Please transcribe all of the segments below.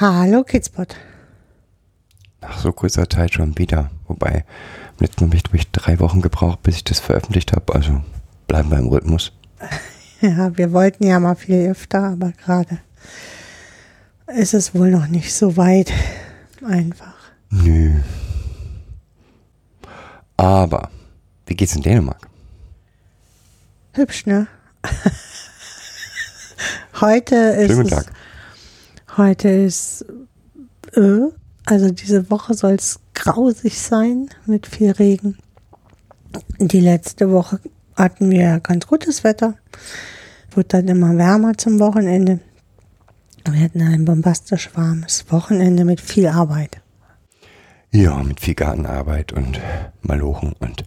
Hallo Kidspot. Nach so kurzer Zeit schon wieder. Wobei, letztes Mal habe ich, glaube ich, drei Wochen gebraucht, bis ich das veröffentlicht habe. Also bleiben wir im Rhythmus. Ja, wir wollten ja mal viel öfter, aber gerade ist es wohl noch nicht so weit. Einfach. Nö. Aber, wie geht's in Dänemark? Hübsch, ne? heute ist Schönen guten Tag. Heute ist äh, also diese Woche soll es grausig sein mit viel Regen. Die letzte Woche hatten wir ganz gutes Wetter. Wurde dann immer wärmer zum Wochenende. Wir hatten ein bombastisch warmes Wochenende mit viel Arbeit. Ja, mit viel Gartenarbeit und Malochen und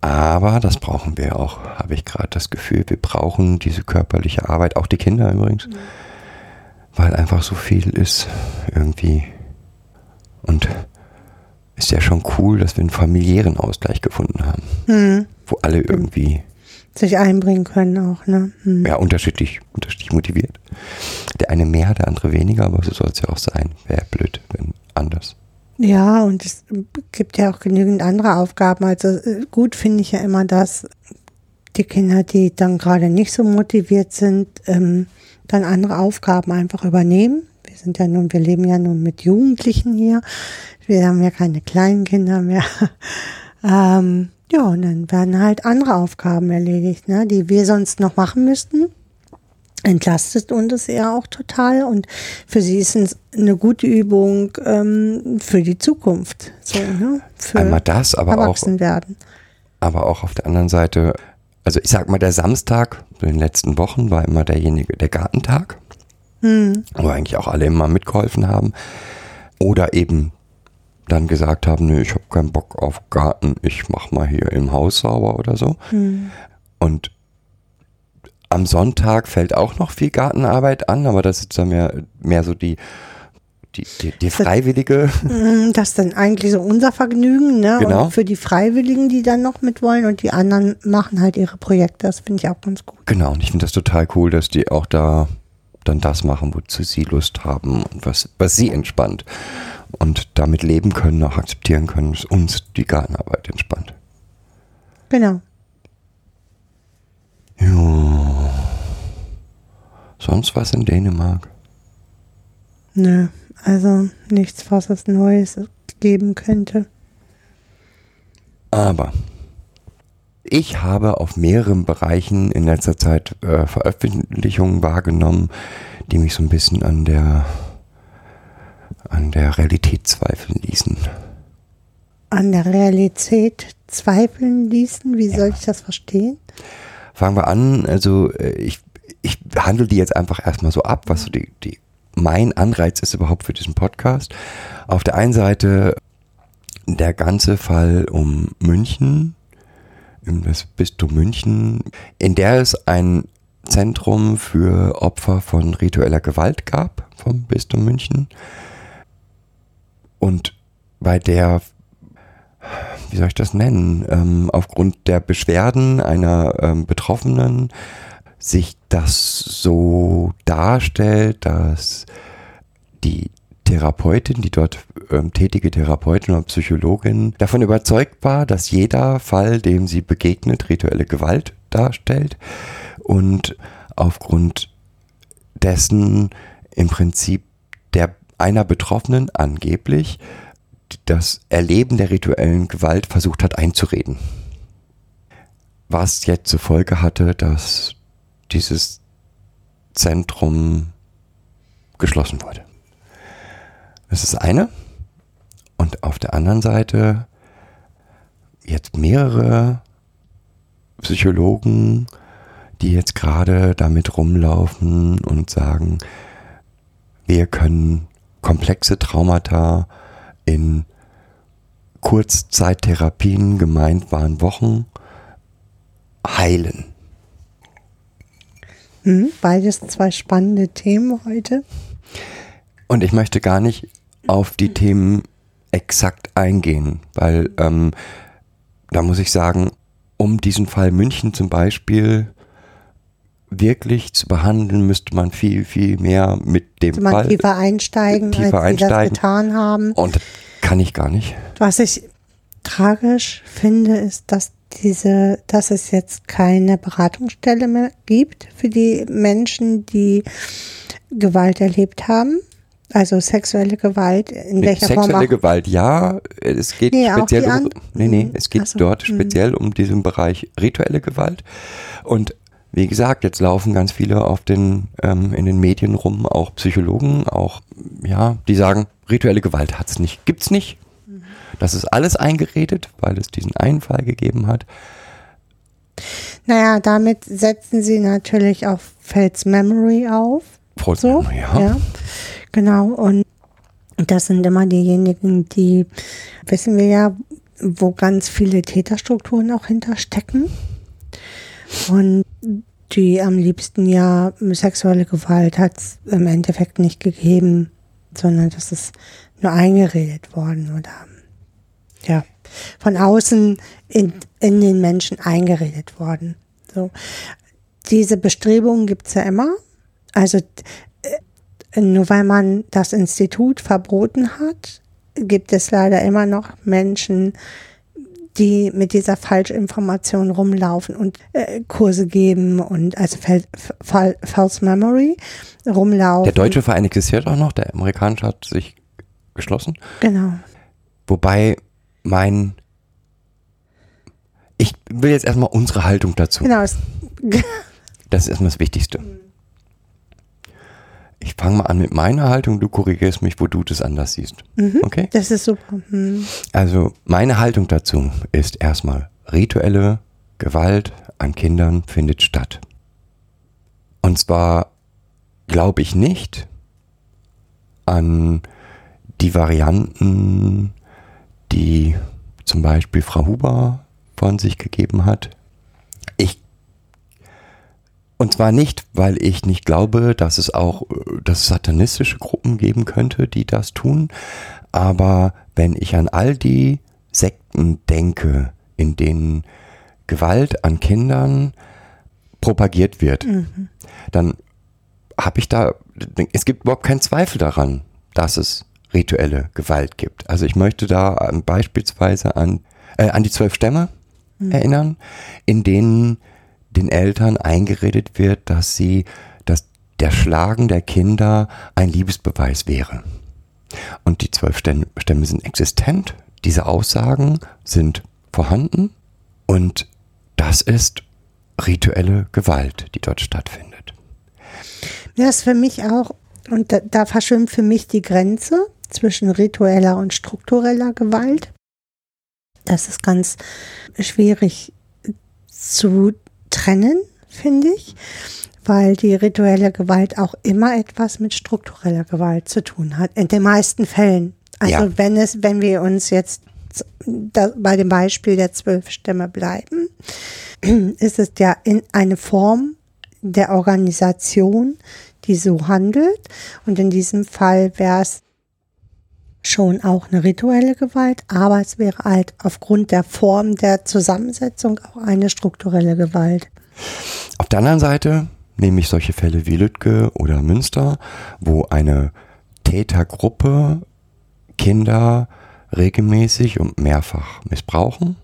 aber das brauchen wir auch, habe ich gerade das Gefühl. Wir brauchen diese körperliche Arbeit, auch die Kinder übrigens, weil einfach so viel ist irgendwie. Und ist ja schon cool, dass wir einen familiären Ausgleich gefunden haben, Hm. wo alle irgendwie Sich einbringen können auch, ne? Hm. ja, unterschiedlich, unterschiedlich motiviert. Der eine mehr, der andere weniger, aber so soll es ja auch sein. Wäre blöd, wenn anders. Ja, und es gibt ja auch genügend andere Aufgaben. Also äh, gut finde ich ja immer, dass die Kinder, die dann gerade nicht so motiviert sind, ähm, dann andere Aufgaben einfach übernehmen. Wir sind ja nun, wir leben ja nun mit Jugendlichen hier. Wir haben ja keine kleinen Kinder mehr. ähm, ja, und dann werden halt andere Aufgaben erledigt, ne, die wir sonst noch machen müssten. Entlastet uns es ja auch total und für sie ist es eine gute Übung ähm, für die Zukunft. So, ne? Für Einmal das, aber auch, Erwachsenwerden. aber auch auf der anderen Seite, also ich sag mal, der Samstag in den letzten Wochen war immer derjenige, der Gartentag, Hm. wo eigentlich auch alle immer mitgeholfen haben. Oder eben dann gesagt haben, nee, ich habe keinen Bock auf Garten, ich mach mal hier im Haus sauber oder so. Hm. Und am Sonntag fällt auch noch viel Gartenarbeit an, aber das ist dann mehr, mehr so die, die, die, die freiwillige. Mm, Das ist dann eigentlich so unser Vergnügen, ne? Genau. Und für die Freiwilligen, die dann noch mit wollen und die anderen machen halt ihre Projekte. Das finde ich auch ganz gut. Genau, und ich finde das total cool, dass die auch da dann das machen, wozu sie Lust haben und was, was sie entspannt. Und damit leben können, auch akzeptieren können, dass uns die Gartenarbeit entspannt. Genau. Ja. Sonst was in Dänemark? Nö, also nichts, was es Neues geben könnte. Aber ich habe auf mehreren Bereichen in letzter Zeit äh, Veröffentlichungen wahrgenommen, die mich so ein bisschen an der an der Realität zweifeln ließen. An der Realität zweifeln ließen, wie soll ich das verstehen? Fangen wir an, also äh, ich, ich handle die jetzt einfach erstmal so ab, was so die, die mein Anreiz ist überhaupt für diesen Podcast. Auf der einen Seite der ganze Fall um München, um das Bistum München, in der es ein Zentrum für Opfer von ritueller Gewalt gab vom Bistum München und bei der wie soll ich das nennen, ähm, aufgrund der Beschwerden einer ähm, Betroffenen sich das so darstellt, dass die Therapeutin, die dort ähm, tätige Therapeutin oder Psychologin, davon überzeugt war, dass jeder Fall, dem sie begegnet, rituelle Gewalt darstellt und aufgrund dessen im Prinzip der einer Betroffenen angeblich das Erleben der rituellen Gewalt versucht hat einzureden. Was jetzt zur Folge hatte, dass dieses Zentrum geschlossen wurde. Das ist eine. Und auf der anderen Seite jetzt mehrere Psychologen, die jetzt gerade damit rumlaufen und sagen, wir können komplexe Traumata in Kurzzeittherapien, gemeint waren Wochen, heilen. Hm, beides zwei spannende Themen heute. Und ich möchte gar nicht auf die Themen exakt eingehen, weil ähm, da muss ich sagen, um diesen Fall München zum Beispiel wirklich zu behandeln, müsste man viel, viel mehr mit dem man Fall tiefer einsteigen, tiefer als sie das einsteigen. getan haben. und das kann ich gar nicht. Was ich tragisch finde, ist, dass diese, dass es jetzt keine Beratungsstelle mehr gibt für die Menschen, die Gewalt erlebt haben. Also sexuelle Gewalt, in welcher Sexuelle Form auch. Gewalt, ja. Es geht Nee, speziell um, nee, nee, es geht so, dort mhm. speziell um diesen Bereich rituelle Gewalt. Und wie gesagt, jetzt laufen ganz viele auf den, ähm, in den Medien rum, auch Psychologen, auch, ja, die sagen, rituelle Gewalt hat's nicht, gibt's nicht. Das ist alles eingeredet, weil es diesen einen Fall gegeben hat. Naja, damit setzen sie natürlich auch Fates Memory auf. False So, Memory, ja. Genau. Und das sind immer diejenigen, die, wissen wir ja, wo ganz viele Täterstrukturen auch hinterstecken. Und die am liebsten ja sexuelle Gewalt hat es im Endeffekt nicht gegeben, sondern das ist nur eingeredet worden oder ja, von außen in, in den Menschen eingeredet worden. So. Diese Bestrebungen gibt's ja immer. Also äh, nur weil man das Institut verboten hat, gibt es leider immer noch Menschen, die mit dieser Falschinformation rumlaufen und äh, Kurse geben und also False Memory rumlaufen. Der deutsche Verein existiert auch noch, der amerikanische hat sich geschlossen. Genau. Wobei mein, ich will jetzt erstmal unsere Haltung dazu. Genau. Das ist erstmal das Wichtigste. Ich fange mal an mit meiner Haltung, du korrigierst mich, wo du das anders siehst. Okay? das ist super. Hm. Also meine Haltung dazu ist erstmal, rituelle Gewalt an Kindern findet statt. Und zwar glaube ich nicht an die Varianten, die zum Beispiel Frau Huber von sich gegeben hat. Ich und zwar nicht, weil ich nicht glaube, dass es auch dass es satanistische Gruppen geben könnte, die das tun. Aber wenn ich an all die Sekten denke, in denen Gewalt an Kindern propagiert wird, dann habe ich da, es gibt überhaupt keinen Zweifel daran, dass es rituelle Gewalt gibt. Also ich möchte da beispielsweise an, äh, an die zwölf Stämme erinnern, in denen den Eltern eingeredet wird, dass sie, dass der Schlagen der Kinder ein Liebesbeweis wäre. Und die zwölf Stämme Stämme sind existent, diese Aussagen sind vorhanden und das ist rituelle Gewalt, die dort stattfindet. Das ist für mich auch, und da, da verschwimmt für mich die Grenze zwischen ritueller und struktureller Gewalt. Das ist ganz schwierig zu trennen, finde ich, weil die rituelle Gewalt auch immer etwas mit struktureller Gewalt zu tun hat, in den meisten Fällen. Also Ja. wenn es, wenn wir uns jetzt bei dem Beispiel der zwölf Stämme bleiben, ist es ja in eine Form der Organisation, die so handelt. Und in diesem Fall wäre es schon auch eine rituelle Gewalt, aber es wäre halt aufgrund der Form der Zusammensetzung auch eine strukturelle Gewalt. Auf der anderen Seite nehme ich solche Fälle wie Lüttke oder Münster, wo eine Tätergruppe Kinder regelmäßig und mehrfach missbrauchen,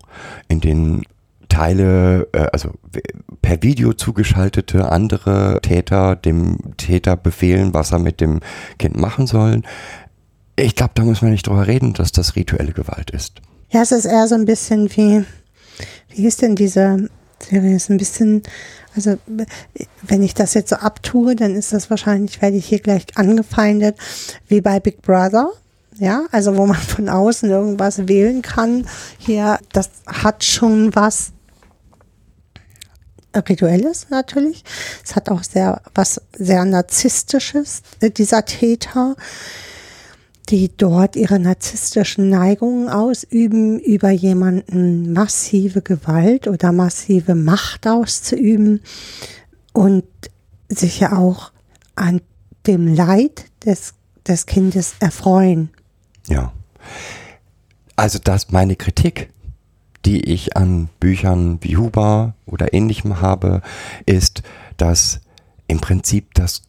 in denen Teile, äh, also per Video zugeschaltete andere Täter dem Täter befehlen, was er mit dem Kind machen sollen. Ich glaube, da müssen wir nicht drüber reden, dass das rituelle Gewalt ist. Ja, es ist eher so ein bisschen wie, wie hieß denn diese Serie? Ist ein bisschen, also wenn ich das jetzt so abtue, dann ist das wahrscheinlich, werde ich hier gleich angefeindet, wie bei Big Brother. Ja, also wo man von außen irgendwas wählen kann. Hier, das hat schon was Rituelles natürlich. Es hat auch sehr was sehr narzisstisches dieser Täter, die dort ihre narzisstischen Neigungen ausüben, über jemanden massive Gewalt oder massive Macht auszuüben und sich ja auch an dem Leid des, des Kindes erfreuen. Ja. Also das meine Kritik, die ich an Büchern wie Huber oder ähnlichem habe, ist, dass im Prinzip das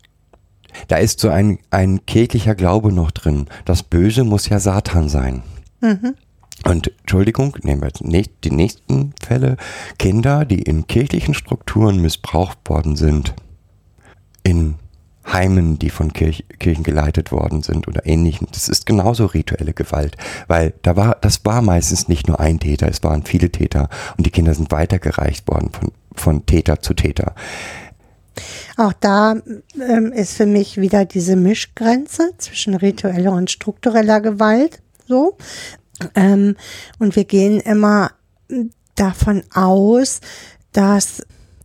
da ist so ein, ein kirchlicher Glaube noch drin. Das Böse muss ja Satan sein. Mhm. Und Entschuldigung, nehmen wir nicht die nächsten Fälle. Kinder, die in kirchlichen Strukturen missbraucht worden sind. In Heimen, die von Kirch, Kirchen geleitet worden sind oder ähnlichem. Das ist genauso rituelle Gewalt, weil da war, das war meistens nicht nur ein Täter, es waren viele Täter und die Kinder sind weitergereicht worden von, von Täter zu Täter. Auch da ähm, ist für mich wieder diese Mischgrenze zwischen ritueller und struktureller Gewalt so. Ähm, und wir gehen immer davon aus, dass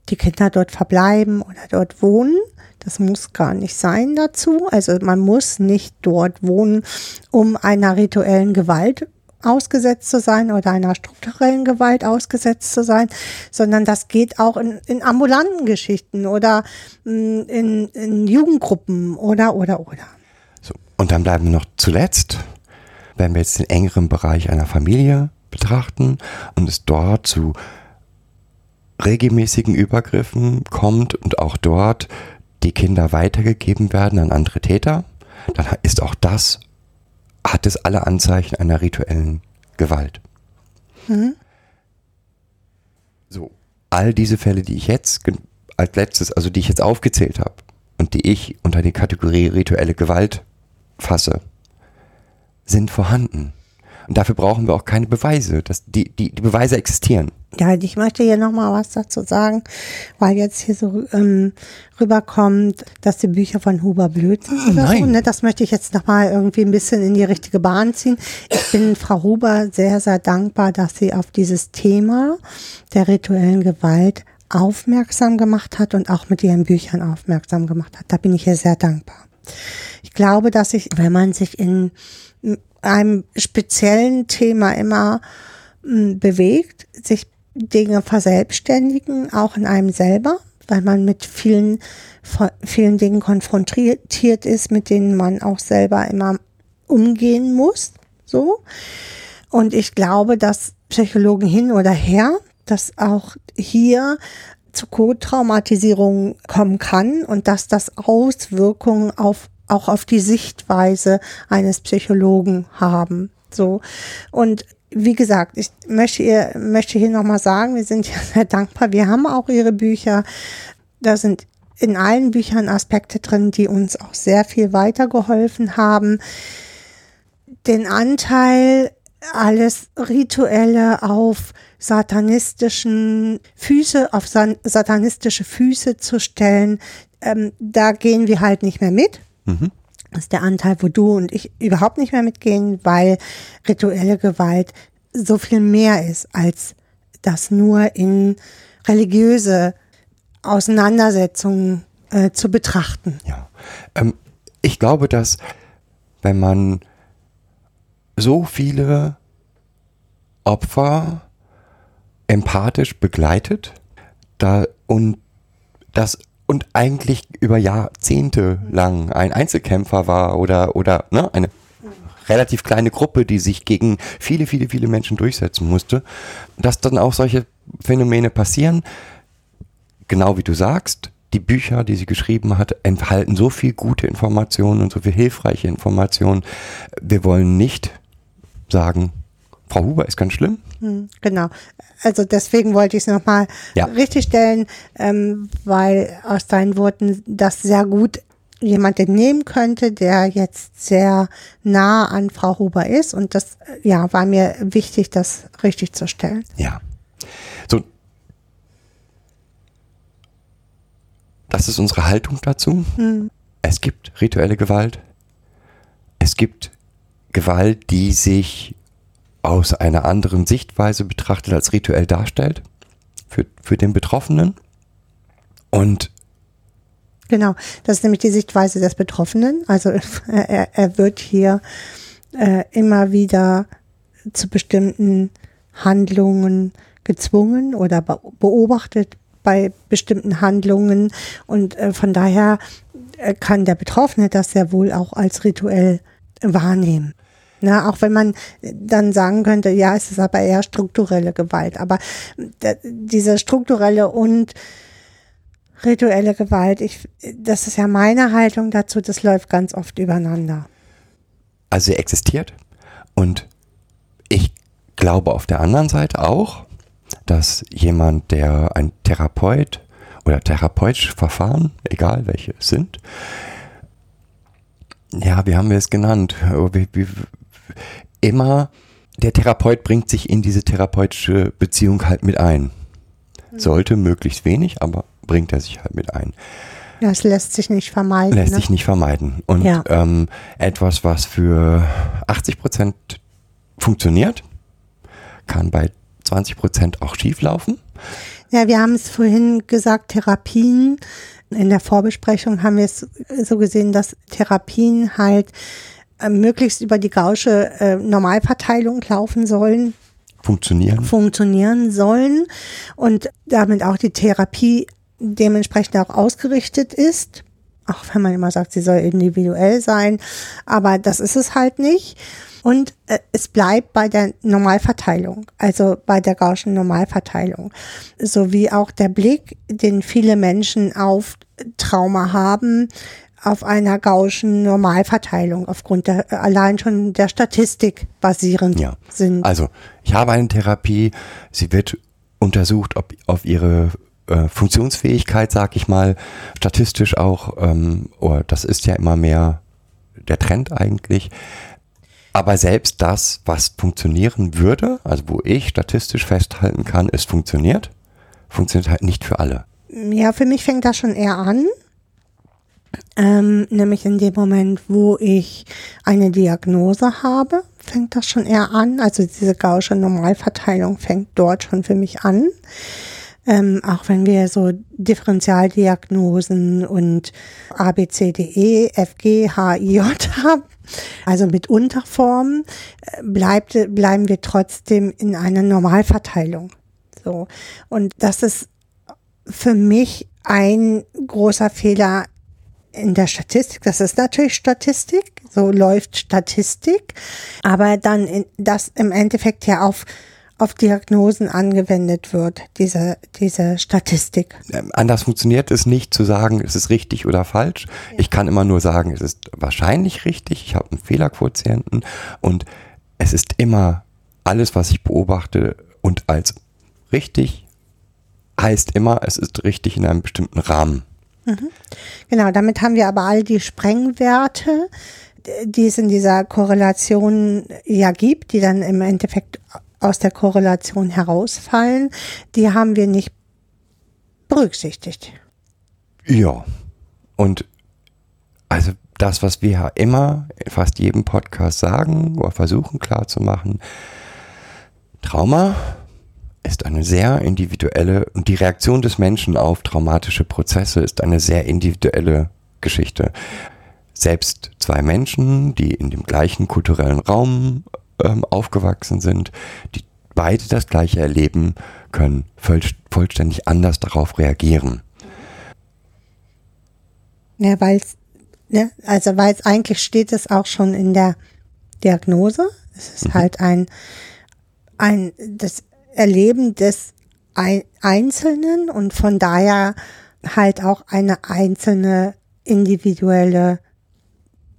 die Kinder dort verbleiben oder dort wohnen. Das muss gar nicht sein dazu. Also man muss nicht dort wohnen, um einer rituellen Gewalt ausgesetzt zu sein oder einer strukturellen Gewalt ausgesetzt zu sein, sondern das geht auch in, in ambulanten Geschichten oder mm, in, in Jugendgruppen oder, oder, oder. So, und dann bleiben wir noch zuletzt, wenn wir jetzt den engeren Bereich einer Familie betrachten und es dort zu regelmäßigen Übergriffen kommt und auch dort die Kinder weitergegeben werden an andere Täter, dann ist auch das hat es alle Anzeichen einer rituellen Gewalt. Mhm. So, all diese Fälle, die ich jetzt als letztes, also die ich jetzt aufgezählt habe und die ich unter die Kategorie rituelle Gewalt fasse, sind vorhanden. Und dafür brauchen wir auch keine Beweise. Das, die, die, die Beweise existieren. Ja, ich möchte hier nochmal was dazu sagen, weil jetzt hier so ähm, rüberkommt, dass die Bücher von Huber blöd sind. Oder Nein. So, ne? Das möchte ich jetzt nochmal irgendwie ein bisschen in die richtige Bahn ziehen. Ich bin Frau Huber sehr, sehr dankbar, dass sie auf dieses Thema der rituellen Gewalt aufmerksam gemacht hat und auch mit ihren Büchern aufmerksam gemacht hat. Da bin ich ihr sehr dankbar. Ich glaube, dass ich, wenn man sich in einem speziellen Thema immer m, bewegt, sich Dinge verselbstständigen, auch in einem selber, weil man mit vielen, vielen Dingen konfrontiert ist, mit denen man auch selber immer umgehen muss, so. Und ich glaube, dass Psychologen hin oder her, dass auch hier zu Co-Traumatisierung kommen kann und dass das Auswirkungen auf auch auf die Sichtweise eines Psychologen haben. So. Und wie gesagt, ich möchte ihr, möchte hier nochmal sagen, wir sind ja sehr dankbar. Wir haben auch ihre Bücher. Da sind in allen Büchern Aspekte drin, die uns auch sehr viel weitergeholfen haben. Den Anteil, alles Rituelle auf satanistischen Füße, auf satanistische Füße zu stellen, ähm, da gehen wir halt nicht mehr mit. Mhm. Das ist der Anteil, wo du und ich überhaupt nicht mehr mitgehen, weil rituelle Gewalt so viel mehr ist, als das nur in religiöse Auseinandersetzungen äh, zu betrachten. Ja. Ähm, ich glaube, dass wenn man so viele Opfer empathisch begleitet da und das und eigentlich über Jahrzehnte lang ein Einzelkämpfer war oder oder ne, eine relativ kleine Gruppe, die sich gegen viele, viele, viele Menschen durchsetzen musste, dass dann auch solche Phänomene passieren, genau wie du sagst, die Bücher, die sie geschrieben hat, enthalten so viel gute Informationen und so viel hilfreiche Informationen. Wir wollen nicht sagen, Frau Huber ist ganz schlimm. Hm, genau. Also deswegen wollte ich es nochmal Ja. richtig stellen, ähm, weil aus deinen Worten das sehr gut jemand entnehmen könnte, der jetzt sehr nah an Frau Huber ist. Und das ja, war mir wichtig, das richtig zu stellen. Ja. So. Das ist unsere Haltung dazu. Es gibt rituelle Gewalt. Es gibt Gewalt, die sich aus einer anderen Sichtweise betrachtet als rituell darstellt für, für den Betroffenen. Und Genau, das ist nämlich die Sichtweise des Betroffenen. Also er, er wird hier äh, immer wieder zu bestimmten Handlungen gezwungen oder be beobachtet bei bestimmten Handlungen und äh, von daher äh, kann der Betroffene das sehr wohl auch als rituell wahrnehmen. Na, auch wenn man dann sagen könnte, ja, es ist aber eher strukturelle Gewalt. Aber diese strukturelle und rituelle Gewalt, ich, das ist ja meine Haltung dazu, das läuft ganz oft übereinander. Also sie existiert und ich glaube auf der anderen Seite auch, dass jemand, der ein Therapeut oder therapeutische Verfahren, egal welche es sind, ja, wie haben wir es genannt? Immer der Therapeut bringt sich in diese therapeutische Beziehung halt mit ein. Sollte möglichst wenig, aber bringt er sich halt mit ein. Das lässt sich nicht vermeiden. Lässt ne? sich nicht vermeiden. Und Ja. ähm, etwas, was für 80 Prozent funktioniert, kann bei 20 Prozent auch schief laufen. Ja, wir haben es vorhin gesagt, Therapien. In der Vorbesprechung haben wir es so gesehen, dass Therapien halt möglichst über die gausche äh, Normalverteilung laufen sollen, Funktionieren. funktionieren sollen und damit auch die Therapie dementsprechend auch ausgerichtet ist. Auch wenn man immer sagt, sie soll individuell sein, aber das ist es halt nicht. Und äh, es bleibt bei der Normalverteilung, also bei der gaußschen Normalverteilung, sowie auch der Blick, den viele Menschen auf Trauma haben, auf einer gaußschen Normalverteilung aufgrund der allein schon der Statistik basierend Ja. sind. Also, ich habe eine Therapie, sie wird untersucht, ob auf ihre äh, Funktionsfähigkeit, sag ich mal, statistisch auch, ähm, oder das ist ja immer mehr der Trend eigentlich. Aber selbst das, was funktionieren würde, also wo ich statistisch festhalten kann, es funktioniert, funktioniert halt nicht für alle. Ja, für mich fängt das schon eher an. Ähm, nämlich in dem Moment, wo ich eine Diagnose habe, fängt das schon eher an. Also diese gausche Normalverteilung fängt dort schon für mich an. Ähm, auch wenn wir so Differentialdiagnosen und A, B, C, D, E, F, G, H, I, J haben, also mit Unterformen, äh, bleibt, bleiben wir trotzdem in einer Normalverteilung. So. Und das ist für mich ein großer Fehler in der Statistik. Das ist natürlich Statistik, so läuft Statistik, aber dann in, das im Endeffekt ja auf, auf Diagnosen angewendet wird, diese, diese Statistik. Ähm, anders funktioniert es nicht zu sagen, es ist richtig oder falsch. Ich kann immer nur sagen, es ist wahrscheinlich richtig. Ich habe einen Fehlerquotienten und es ist immer alles, was ich beobachte und als richtig heißt immer, es ist richtig in einem bestimmten Rahmen. Genau, damit haben wir aber all die Sprengwerte, die es in dieser Korrelation ja gibt, die dann im Endeffekt aus der Korrelation herausfallen, die haben wir nicht berücksichtigt. Ja. Und also das, was wir ja immer in fast jedem Podcast sagen oder versuchen klarzumachen, Trauma ist eine sehr individuelle und die Reaktion des Menschen auf traumatische Prozesse ist eine sehr individuelle Geschichte. Selbst zwei Menschen, die in dem gleichen kulturellen Raum ähm, aufgewachsen sind, die beide das gleiche erleben, können voll, vollständig anders darauf reagieren. Ja, weil es, ne, also weil es eigentlich steht es auch schon in der Diagnose. Es ist halt ein, ein, das Erleben des Ein Einzelnen und von daher halt auch eine einzelne individuelle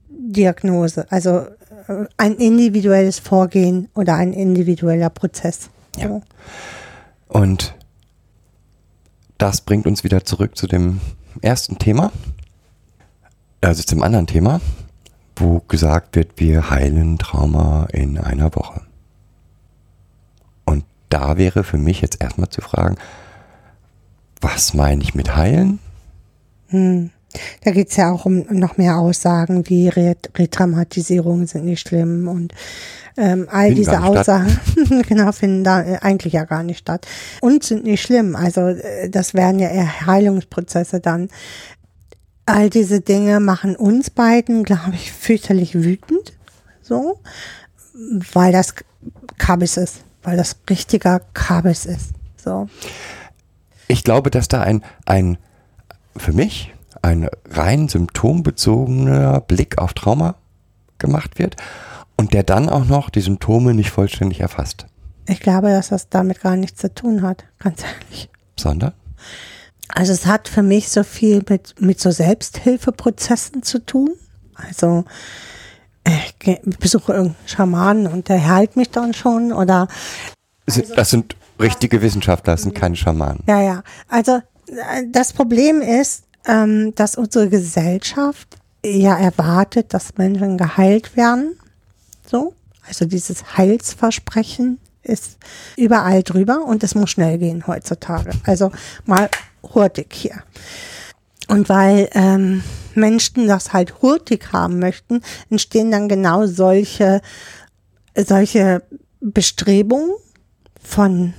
Diagnose, also äh, ein individuelles Vorgehen oder ein individueller Prozess. Ja. Und das bringt uns wieder zurück zu dem ersten Thema, also zum anderen Thema, wo gesagt wird, wir heilen Trauma in einer Woche. Da wäre für mich jetzt erstmal zu fragen, was meine ich mit heilen? Hm. Da geht's ja auch um noch mehr Aussagen wie Ret Retraumatisierungen sind nicht schlimm und ähm, all Finden diese Aussagen genau finden da äh, eigentlich ja gar nicht statt und sind nicht schlimm. Also äh, das wären ja eher Heilungsprozesse dann. All diese Dinge machen uns beiden, glaube ich, fürchterlich wütend, so, weil das Kabis ist, weil das richtiger Kabis ist, so. Ich glaube, dass da ein, ein, für mich, ein rein symptombezogener Blick auf Trauma gemacht wird und der dann auch noch die Symptome nicht vollständig erfasst, Ich glaube, dass das damit gar nichts zu tun hat, ganz ehrlich. sondern Also es hat für mich so viel mit, mit so Selbsthilfeprozessen zu tun. Also ich geh- besuche irgendeinen Schamanen und der heilt mich dann schon oder sind- das sind richtige Wissenschaftler, das sind keine Schamanen. ja, ja. Also äh, das Problem ist, ähm, dass unsere Gesellschaft ja erwartet, dass Menschen geheilt werden. So. Also dieses Heilsversprechen ist überall drüber und es muss schnell gehen heutzutage. Also mal hurtig hier. Und weil ähm, Menschen das halt hurtig haben möchten, entstehen dann genau solche, solche Bestrebungen von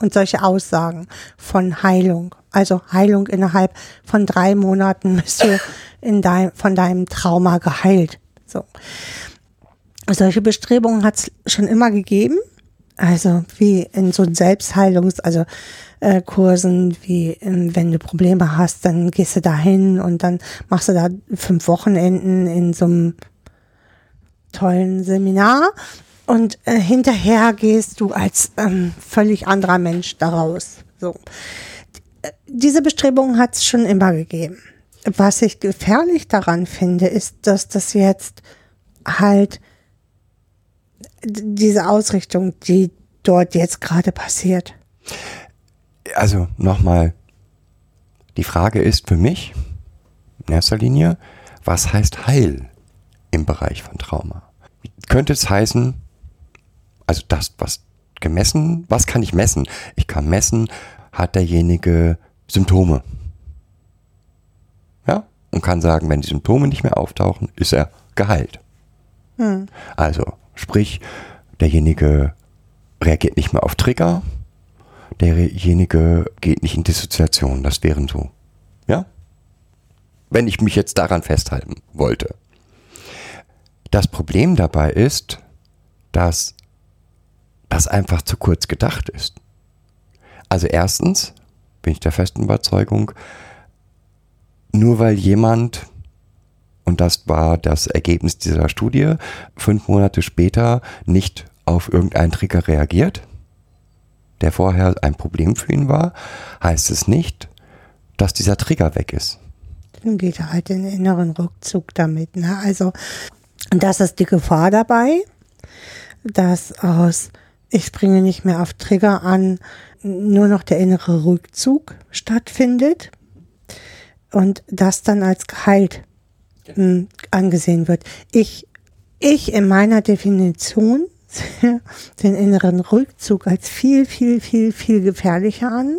und solche Aussagen von Heilung. Also Heilung innerhalb von drei Monaten bist du in dein, von deinem Trauma geheilt. So. Solche Bestrebungen hat es schon immer gegeben. Also wie in so Selbstheilungs-, also äh, Kursen, wie ähm, wenn du Probleme hast, dann gehst du da hin und dann machst du da fünf Wochenenden in so einem tollen Seminar und äh, hinterher gehst du als ähm, völlig anderer Mensch daraus. So. Äh, Diese Bestrebungen hat es schon immer gegeben. Was ich gefährlich daran finde, ist, dass das jetzt halt diese Ausrichtung, die dort jetzt gerade passiert. Also nochmal, die Frage ist für mich in erster Linie, was heißt Heil im Bereich von Trauma? Könnte es heißen, also das, was gemessen, was kann ich messen? Ich kann messen, hat derjenige Symptome. Ja? Und kann sagen, wenn die Symptome nicht mehr auftauchen, ist er geheilt. Also, sprich, derjenige reagiert nicht mehr auf Trigger, derjenige geht nicht in Dissoziation. Das wären so. Ja? Wenn ich mich jetzt daran festhalten wollte. Das Problem dabei ist, dass das einfach zu kurz gedacht ist. Also erstens bin ich der festen Überzeugung, nur weil jemand, und das war das Ergebnis dieser Studie, fünf Monate später nicht auf irgendeinen Trigger reagiert, der vorher ein Problem für ihn war, heißt es nicht, dass dieser Trigger weg ist. Dann geht er halt in den inneren Rückzug damit. Ne? Also, und das ist die Gefahr dabei, dass aus ich springe nicht mehr auf Trigger an, nur noch der innere Rückzug stattfindet und das dann als geheilt mh, angesehen wird. Ich, ich in meiner Definition den inneren Rückzug als viel, viel, viel, viel gefährlicher an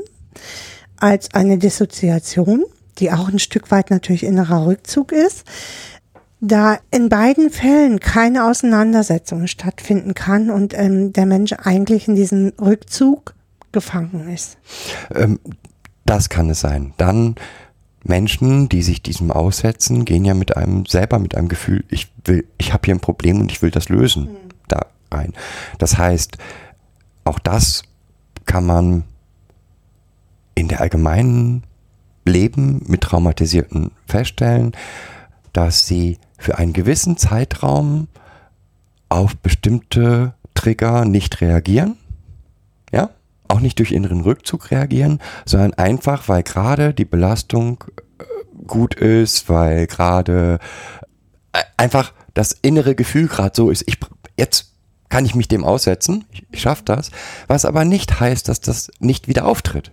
als eine Dissoziation, die auch ein Stück weit natürlich innerer Rückzug ist, da in beiden Fällen keine Auseinandersetzung stattfinden kann und ähm, der Mensch eigentlich in diesem Rückzug gefangen ist. Ähm, das kann es sein. Dann Menschen, die sich diesem aussetzen, gehen ja mit einem selber mit einem Gefühl, ich will, ich habe hier ein Problem und ich will das lösen, da rein. Das heißt, auch das kann man in der allgemeinen Leben mit Traumatisierten feststellen, dass sie für einen gewissen Zeitraum auf bestimmte Trigger nicht reagieren. Ja? Auch nicht durch inneren Rückzug reagieren, sondern einfach, weil gerade die Belastung äh, gut ist, weil gerade äh, einfach das innere Gefühl gerade so ist, ich jetzt kann ich mich dem aussetzen, ich, ich schaffe das, was aber nicht heißt, dass das nicht wieder auftritt.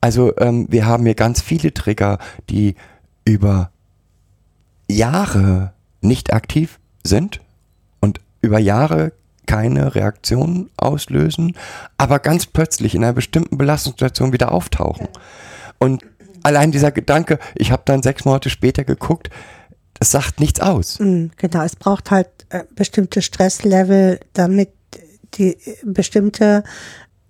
Also ähm, wir haben hier ganz viele Trigger, die über Jahre nicht aktiv sind und über Jahre keine Reaktion auslösen, aber ganz plötzlich in einer bestimmten Belastungssituation wieder auftauchen. Und allein dieser Gedanke, ich habe dann sechs Monate später geguckt, das sagt nichts aus. Mm, Genau, es braucht halt äh, bestimmte Stresslevel, damit die äh, bestimmte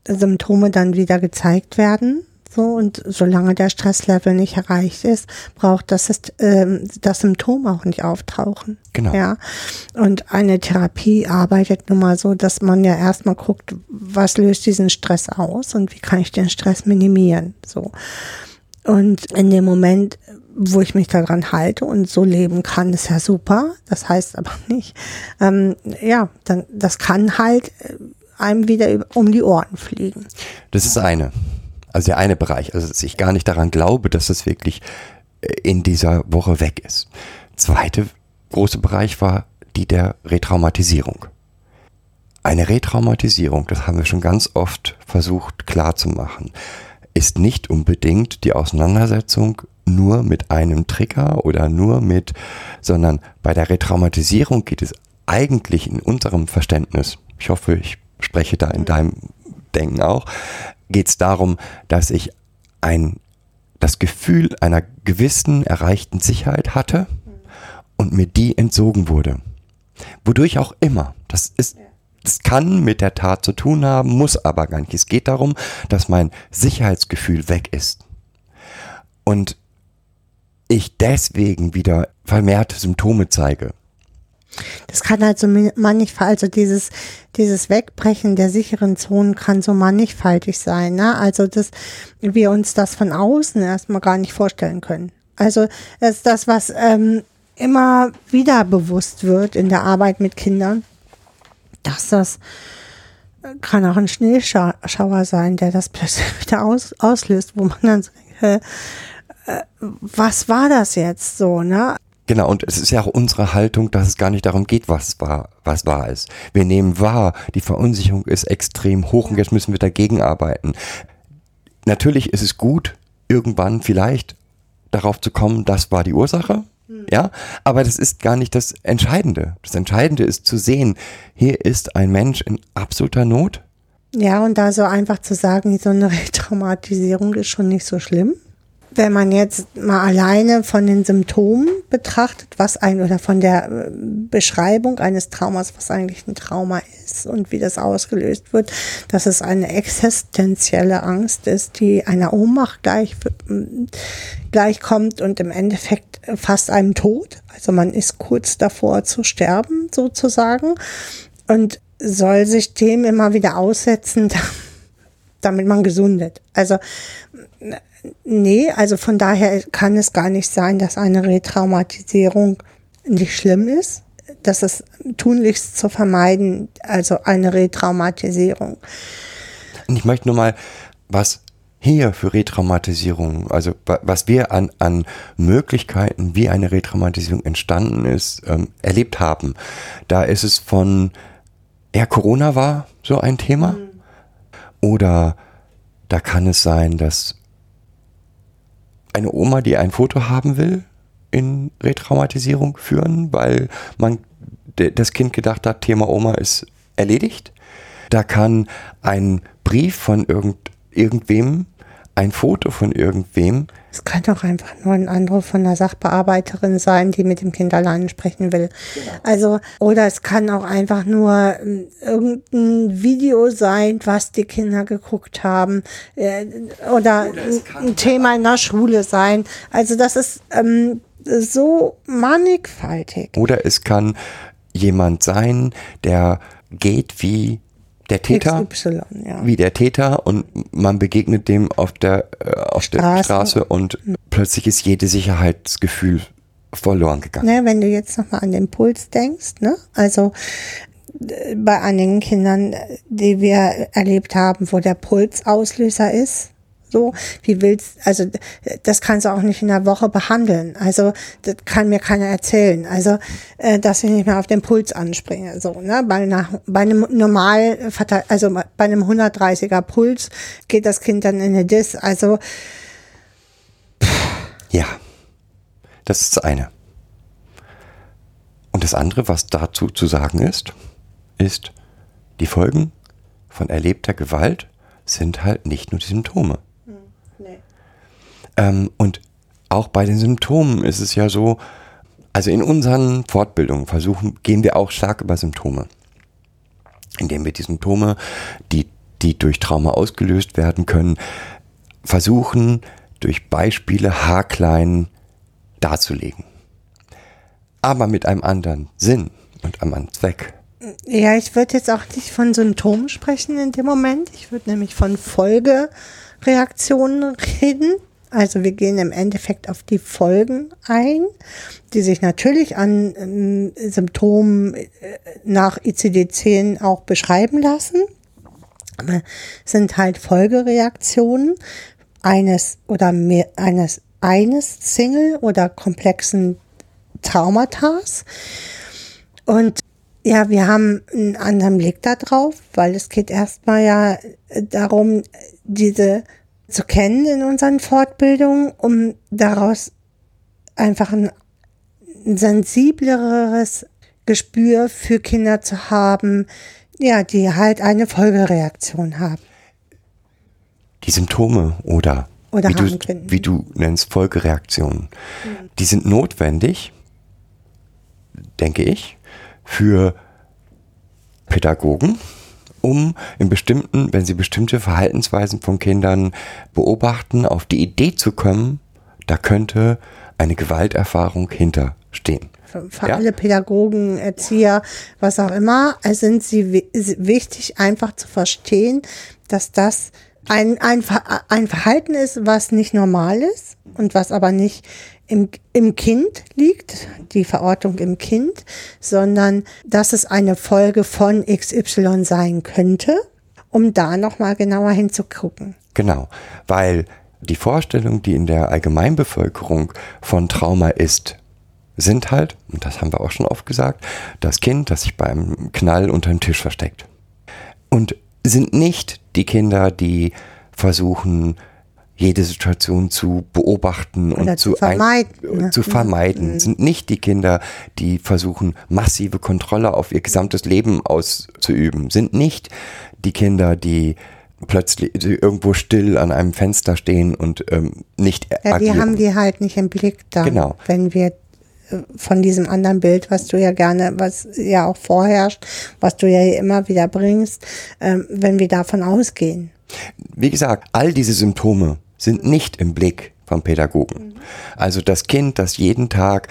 Symptome dann wieder gezeigt werden. So, und solange der Stresslevel nicht erreicht ist, braucht das, ist, ähm, das Symptom auch nicht auftauchen. Genau. Ja. Und eine Therapie arbeitet nun mal so, dass man ja erstmal guckt, was löst diesen Stress aus und wie kann ich den Stress minimieren. So. Und in dem Moment, wo ich mich daran halte und so leben kann, ist ja super. Das heißt aber nicht, ähm, ja, dann, das kann halt äh, einem wieder um die Ohren fliegen. Das ist eine. Also der eine Bereich. Also dass ich gar nicht daran glaube, dass das wirklich äh, in dieser Woche weg ist. Zweite große Bereich war die der Retraumatisierung. Eine Retraumatisierung, das haben wir schon ganz oft versucht klarzumachen, ist nicht unbedingt die Auseinandersetzung nur mit einem Trigger oder nur mit, sondern bei der Retraumatisierung geht es eigentlich in unserem Verständnis, ich hoffe, ich spreche da in deinem Denken auch, geht es darum, dass ich ein, das Gefühl einer gewissen erreichten Sicherheit hatte und mir die entzogen wurde. Wodurch auch immer. Das ist, das kann mit der Tat zu tun haben, muss aber gar nicht. Es geht darum, dass mein Sicherheitsgefühl weg ist. Und ich deswegen wieder vermehrte Symptome zeige. Das kann halt so mannigfaltig, also dieses, dieses Wegbrechen der sicheren Zonen kann so mannigfaltig sein, ne? Also, dass wir uns das von außen erstmal gar nicht vorstellen können. Also, das ist das, was ähm, immer wieder bewusst wird in der Arbeit mit Kindern, dass das äh, kann auch ein Schneeschauer sein, der das plötzlich wieder aus, auslöst, wo man dann sagt, äh, äh, was war das jetzt so, ne? Genau, und es ist ja auch unsere Haltung, dass es gar nicht darum geht, was war, was wahr ist. Wir nehmen wahr, die Verunsicherung ist extrem hoch und jetzt müssen wir dagegen arbeiten. Natürlich ist es gut, irgendwann vielleicht darauf zu kommen, das war die Ursache. Ja, aber das ist gar nicht das Entscheidende. Das Entscheidende ist zu sehen, hier ist ein Mensch in absoluter Not. Ja, und da so einfach zu sagen, so eine Retraumatisierung ist schon nicht so schlimm. Wenn man jetzt mal alleine von den Symptomen betrachtet, was ein oder von der äh, Beschreibung eines Traumas, was eigentlich ein Trauma ist und wie das ausgelöst wird, dass es eine existenzielle Angst ist, die einer Ohnmacht gleich, äh, gleichkommt und im Endeffekt fast einem Tod. Also man ist kurz davor zu sterben, sozusagen. Und soll sich dem immer wieder aussetzen, damit man gesundet. Also nee, also von daher kann es gar nicht sein, dass eine Retraumatisierung nicht schlimm ist. Das ist tunlichst zu vermeiden, also eine Retraumatisierung. Und ich möchte nur mal was hier für Retraumatisierung, also wa- was wir an, an Möglichkeiten, wie eine Retraumatisierung entstanden ist, ähm, erlebt haben. Da ist es von, ja, Corona war so ein Thema. Oder da kann es sein, dass eine Oma, die ein Foto haben will, in Retraumatisierung führen, weil man das Kind gedacht hat, Thema Oma ist erledigt. Da kann ein Brief von irgend, irgendwem, ein Foto von irgendwem, Es kann auch einfach nur ein Anruf von einer Sachbearbeiterin sein, die mit dem Kind alleine sprechen will. Also, oder es kann auch einfach nur ähm, irgendein Video sein, was die Kinder geguckt haben, äh, oder, ein, ein Thema in der Schule sein. Also, das ist ähm, so mannigfaltig. oder es kann jemand sein, der geht wie der Täter. XY, ja. wie der Täter und man begegnet dem auf der, äh, auf der Straße. Straße und plötzlich ist jede Sicherheitsgefühl verloren gegangen. Ne, wenn du jetzt nochmal an den Puls denkst, ne? Also äh, bei einigen Kindern, die wir erlebt haben, wo der Puls Auslöser ist, so, wie willst, also das kannst du auch nicht in einer Woche behandeln. Also das kann mir keiner erzählen. Also, äh, dass ich nicht mehr auf den Puls anspringe. So, ne? Bei, einer, bei einem normal, also bei einem 130er Puls geht das Kind dann in eine Dis. Also Ja, das ist das eine. Und das andere, was dazu zu sagen ist, ist, die Folgen von erlebter Gewalt sind halt nicht nur die Symptome. Ähm, und auch bei den Symptomen ist es ja so, also in unseren Fortbildungen versuchen, gehen wir auch stark über Symptome. Indem wir die Symptome, die, die durch Trauma ausgelöst werden können, versuchen, durch Beispiele haarklein darzulegen. Aber mit einem anderen Sinn und einem anderen Zweck. Ja, ich würde jetzt auch nicht von Symptomen sprechen in dem Moment. Ich würde nämlich von Folgereaktionen reden. Also wir gehen im Endeffekt auf die Folgen ein, die sich natürlich an ähm, Symptomen äh, nach ICD-10 auch beschreiben lassen. Aber sind halt Folgereaktionen eines oder mehr, eines, eines Single oder komplexen Traumatas. Und ja, wir haben einen anderen Blick darauf, weil es geht erstmal ja darum, diese zu kennen in unseren Fortbildungen, um daraus einfach ein sensibleres Gespür für Kinder zu haben, ja, die halt eine Folgereaktion haben. Die Symptome oder, Oder wie, du, können. wie du nennst, Folgereaktionen, die sind notwendig, denke ich, für Pädagogen, um in bestimmten, wenn sie bestimmte Verhaltensweisen von Kindern beobachten, auf die Idee zu kommen, da könnte eine Gewalterfahrung hinterstehen. Für, Ja. alle Pädagogen, Erzieher, was auch immer, sind sie wi- wichtig, einfach zu verstehen, dass das ein, ein, ein Verhalten ist, was nicht normal ist und was aber nicht im, im Kind liegt, die Verortung im Kind, sondern dass es eine Folge von XY sein könnte, um da nochmal genauer hinzugucken. Genau, weil die Vorstellung, die in der Allgemeinbevölkerung von Trauma ist, sind halt, und das haben wir auch schon oft gesagt, das Kind, das sich beim Knall unter dem Tisch versteckt. Und sind nicht die Kinder, die versuchen, jede Situation zu beobachten Oder und zu vermeiden, ne? zu vermeiden. Sind nicht die Kinder, die versuchen, massive Kontrolle auf ihr gesamtes Leben auszuüben. Sind nicht die Kinder, die plötzlich irgendwo still an einem Fenster stehen und ähm, nicht Ja, wir agieren. haben die halt nicht im Blick dann, Genau. wenn wir äh, von diesem anderen Bild, was du ja gerne, was ja auch vorherrscht, was du ja immer wieder bringst, ähm, wenn wir davon ausgehen. Wie gesagt, all diese Symptome sind nicht im Blick vom Pädagogen. Also das Kind, das jeden Tag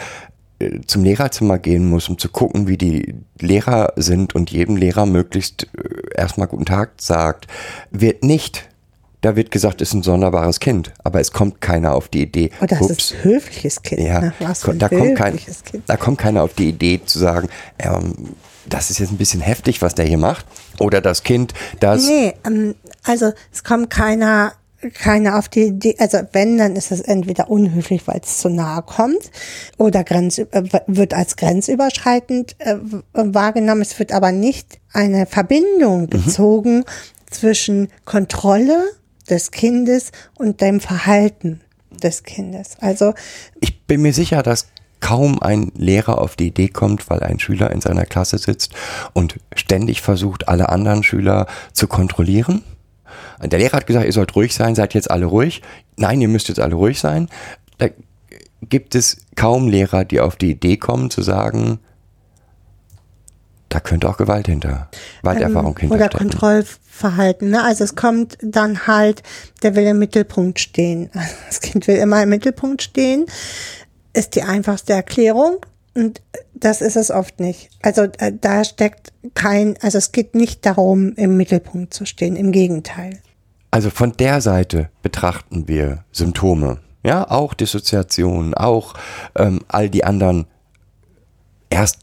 äh, zum Lehrerzimmer gehen muss, um zu gucken, wie die Lehrer sind und jedem Lehrer möglichst äh, erstmal guten Tag sagt, wird nicht, da wird gesagt, ist ein sonderbares Kind, aber es kommt keiner auf die Idee, das ups, ist ein höfliches Kind. ja, ne? Was da, kommt kein, Kind. da kommt keiner auf die Idee zu sagen, ähm, das ist jetzt ein bisschen heftig, was der hier macht. Oder das Kind, das Nee, ähm, also es kommt keiner, keiner auf die Idee, also wenn, dann ist es entweder unhöflich, weil es zu nahe kommt oder grenz, äh, wird als grenzüberschreitend äh, wahrgenommen. Es wird aber nicht eine Verbindung gezogen zwischen Kontrolle des Kindes und dem Verhalten des Kindes. Also Ich bin mir sicher, dass kaum ein Lehrer auf die Idee kommt, weil ein Schüler in seiner Klasse sitzt und ständig versucht, alle anderen Schüler zu kontrollieren. Der Lehrer hat gesagt, ihr sollt ruhig sein, seid jetzt alle ruhig. Nein, ihr müsst jetzt alle ruhig sein. Da gibt es kaum Lehrer, die auf die Idee kommen zu sagen, da könnte auch Gewalt hinter, Gewalterfahrung Ähm, oder. Kontrollverhalten. Ne? Also es kommt dann halt, der will im Mittelpunkt stehen. Das Kind will immer im Mittelpunkt stehen, ist die einfachste Erklärung. Und das ist es oft nicht. Also äh, da steckt kein, also es geht nicht darum, im Mittelpunkt zu stehen. Im Gegenteil. Also von der Seite betrachten wir Symptome. Ja, auch Dissoziation, auch ähm, all die anderen erst,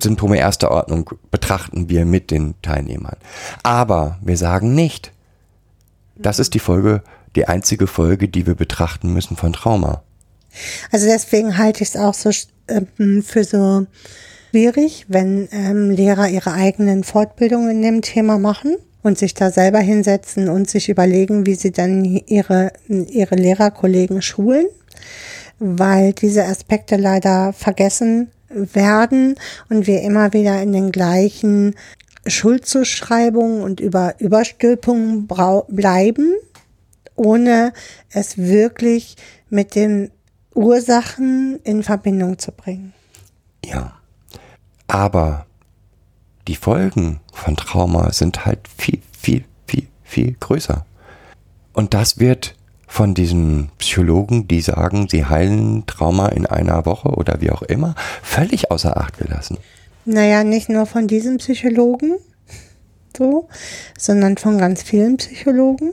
Symptome erster Ordnung betrachten wir mit den Teilnehmern. Aber wir sagen nicht, das ist die Folge, die einzige Folge, die wir betrachten müssen von Trauma. Also deswegen halte ich es auch so ähm, für so schwierig, wenn ähm, Lehrer ihre eigenen Fortbildungen in dem Thema machen und sich da selber hinsetzen und sich überlegen, wie sie dann ihre, ihre Lehrerkollegen schulen, weil diese Aspekte leider vergessen werden und wir immer wieder in den gleichen Schuldzuschreibungen und über Überstülpungen bleiben ohne es wirklich mit den Ursachen in Verbindung zu bringen. Ja. Aber die Folgen von Trauma sind halt viel, viel, viel, viel größer. Und das wird von diesen Psychologen, die sagen, sie heilen Trauma in einer Woche oder wie auch immer, völlig außer Acht gelassen. Naja, nicht nur von diesen Psychologen, so, sondern von ganz vielen Psychologen.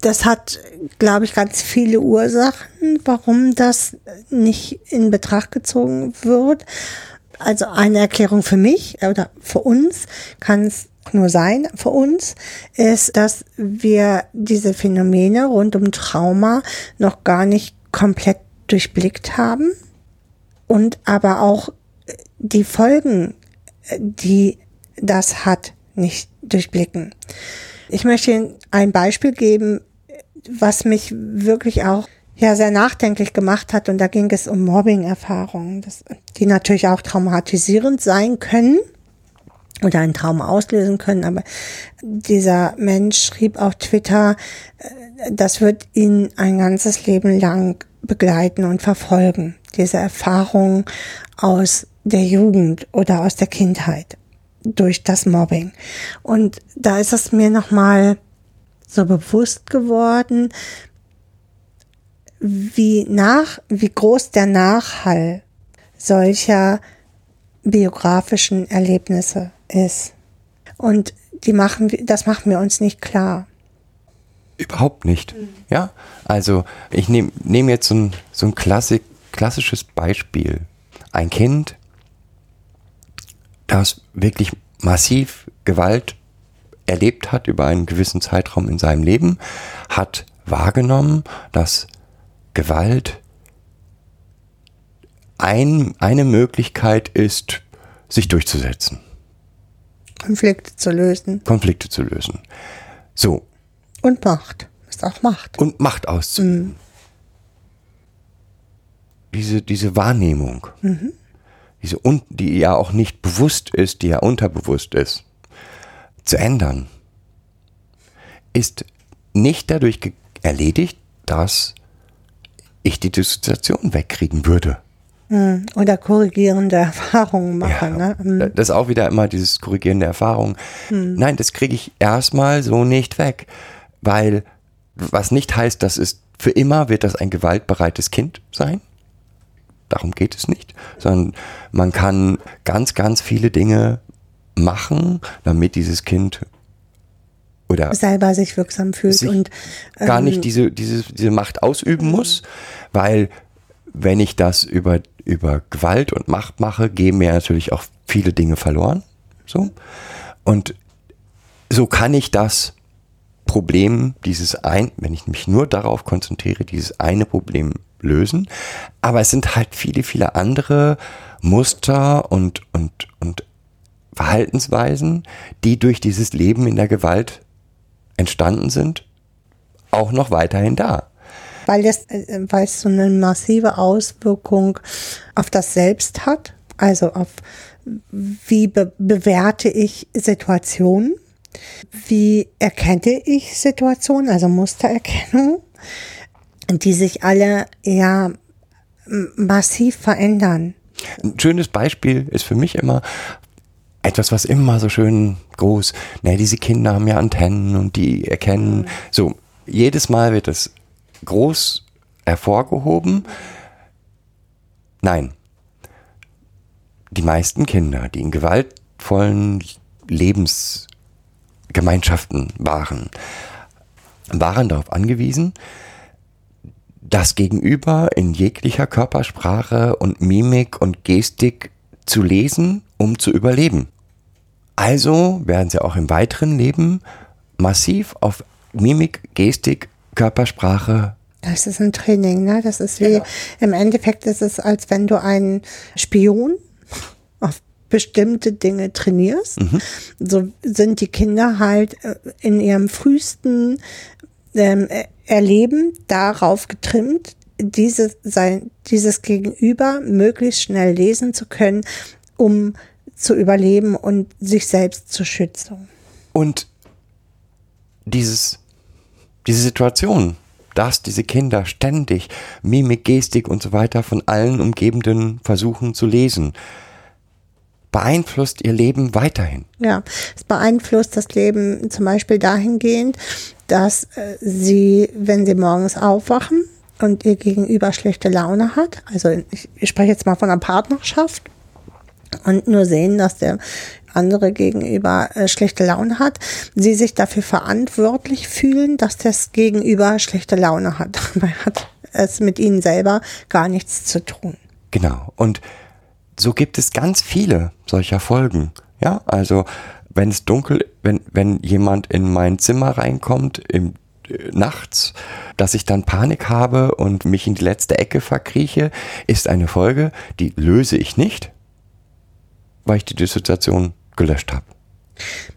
Das hat, glaube ich, ganz viele Ursachen, warum das nicht in Betracht gezogen wird. Also eine Erklärung für mich oder für uns kann es nur sein, für uns, ist, dass wir diese Phänomene rund um Trauma noch gar nicht komplett durchblickt haben und aber auch die Folgen, die das hat, nicht durchblicken. Ich möchte Ihnen ein Beispiel geben, was mich wirklich auch ja sehr nachdenklich gemacht hat. Und da ging es um Mobbing-Erfahrungen, die natürlich auch traumatisierend sein können oder einen Trauma auslösen können, aber dieser Mensch schrieb auf Twitter, äh, das wird ihn ein ganzes Leben lang begleiten und verfolgen, diese Erfahrung aus der Jugend oder aus der Kindheit durch das Mobbing. Und da ist es mir nochmal so bewusst geworden, wie nach, wie groß der Nachhall solcher biografischen Erlebnisse ist. Und die machen, das machen wir uns nicht klar. Überhaupt nicht. Ja, also ich nehme nehm jetzt so ein, so ein Klassik, klassisches Beispiel. Ein Kind, das wirklich massiv Gewalt erlebt hat über einen gewissen Zeitraum in seinem Leben, hat wahrgenommen, dass Gewalt ein, eine Möglichkeit ist, sich durchzusetzen. Konflikte zu lösen. Konflikte zu lösen. So. Und Macht. Ist auch Macht. Und Macht auszuüben. Mhm. Diese, diese Wahrnehmung, mhm. Diese, die ja auch nicht bewusst ist, die ja unterbewusst ist, zu ändern, ist nicht dadurch erledigt, dass ich die Dissoziation wegkriegen würde. Hm, oder korrigierende Erfahrungen machen. Ja, ne? Hm. Das ist auch wieder immer dieses korrigierende Erfahrung. Hm. Nein, das kriege ich erstmal so nicht weg. Weil, was nicht heißt, dass es für immer wird das ein gewaltbereites Kind sein. Darum geht es nicht. Sondern man kann ganz, ganz viele Dinge machen, damit dieses Kind oder selber sich wirksam fühlt sich und ähm, gar nicht diese, diese, diese Macht ausüben muss, weil wenn ich das über, über Gewalt und Macht mache, gehen mir natürlich auch viele Dinge verloren. So. Und so kann ich das Problem, dieses ein, wenn ich mich nur darauf konzentriere, dieses eine Problem lösen. Aber es sind halt viele, viele andere Muster und, und, und Verhaltensweisen, die durch dieses Leben in der Gewalt entstanden sind, auch noch weiterhin da. Weil, das, äh, weil es so eine massive Auswirkung auf das Selbst hat, also auf wie be bewerte ich Situationen, wie erkenne ich Situationen, also Mustererkennung, die sich alle ja massiv verändern. Ein schönes Beispiel ist für mich immer etwas, was immer so schön groß, ne, diese Kinder haben ja Antennen und die erkennen, so, jedes Mal wird es groß hervorgehoben. Nein. Die meisten Kinder, die in gewaltvollen Lebensgemeinschaften waren, waren darauf angewiesen, das Gegenüber in jeglicher Körpersprache und Mimik und Gestik zu lesen, um zu überleben. Also werden sie auch im weiteren Leben massiv auf Mimik, Gestik Körpersprache. Das ist ein Training, ne? Das ist wie, ja. im Endeffekt ist es, als wenn du einen Spion auf bestimmte Dinge trainierst. Mhm. So sind die Kinder halt äh, in ihrem frühesten ähm, Erleben darauf getrimmt, dieses, sein, dieses Gegenüber möglichst schnell lesen zu können, um zu überleben und sich selbst zu schützen. Und dieses diese Situation, dass diese Kinder ständig Mimik, Gestik und so weiter von allen Umgebenden versuchen zu lesen, beeinflusst ihr Leben weiterhin. Ja, es beeinflusst das Leben zum Beispiel dahingehend, dass äh, sie, wenn sie morgens aufwachen und ihr Gegenüber schlechte Laune hat, also ich, ich spreche jetzt mal von einer Partnerschaft und nur sehen, dass der andere gegenüber äh, schlechte Laune hat, sie sich dafür verantwortlich fühlen, dass das Gegenüber schlechte Laune hat. Dabei hat es mit ihnen selber gar nichts zu tun. Genau. Und so gibt es ganz viele solcher Folgen. Ja, also wenn es dunkel, wenn, wenn jemand in mein Zimmer reinkommt, im, äh, nachts, dass ich dann Panik habe und mich in die letzte Ecke verkrieche, ist eine Folge, die löse ich nicht, weil ich die Dissoziation gelöscht habe.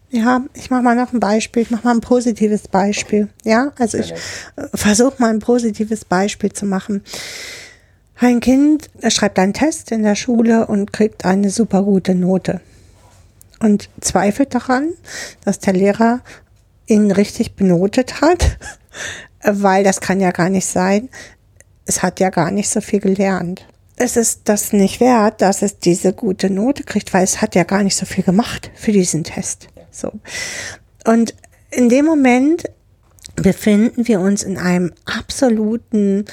Ja, ich mache mal noch ein Beispiel, ich mache mal ein positives Beispiel. Ja, also ich versuche mal ein positives Beispiel zu machen. Ein Kind schreibt einen Test in der Schule und kriegt eine super gute Note und zweifelt daran, dass der Lehrer ihn richtig benotet hat, weil das kann ja gar nicht sein. Es hat ja gar nicht so viel gelernt. Es ist das nicht wert, dass es diese gute Note kriegt, weil es hat ja gar nicht so viel gemacht für diesen Test. So. Und in dem Moment befinden wir uns in einem absoluten,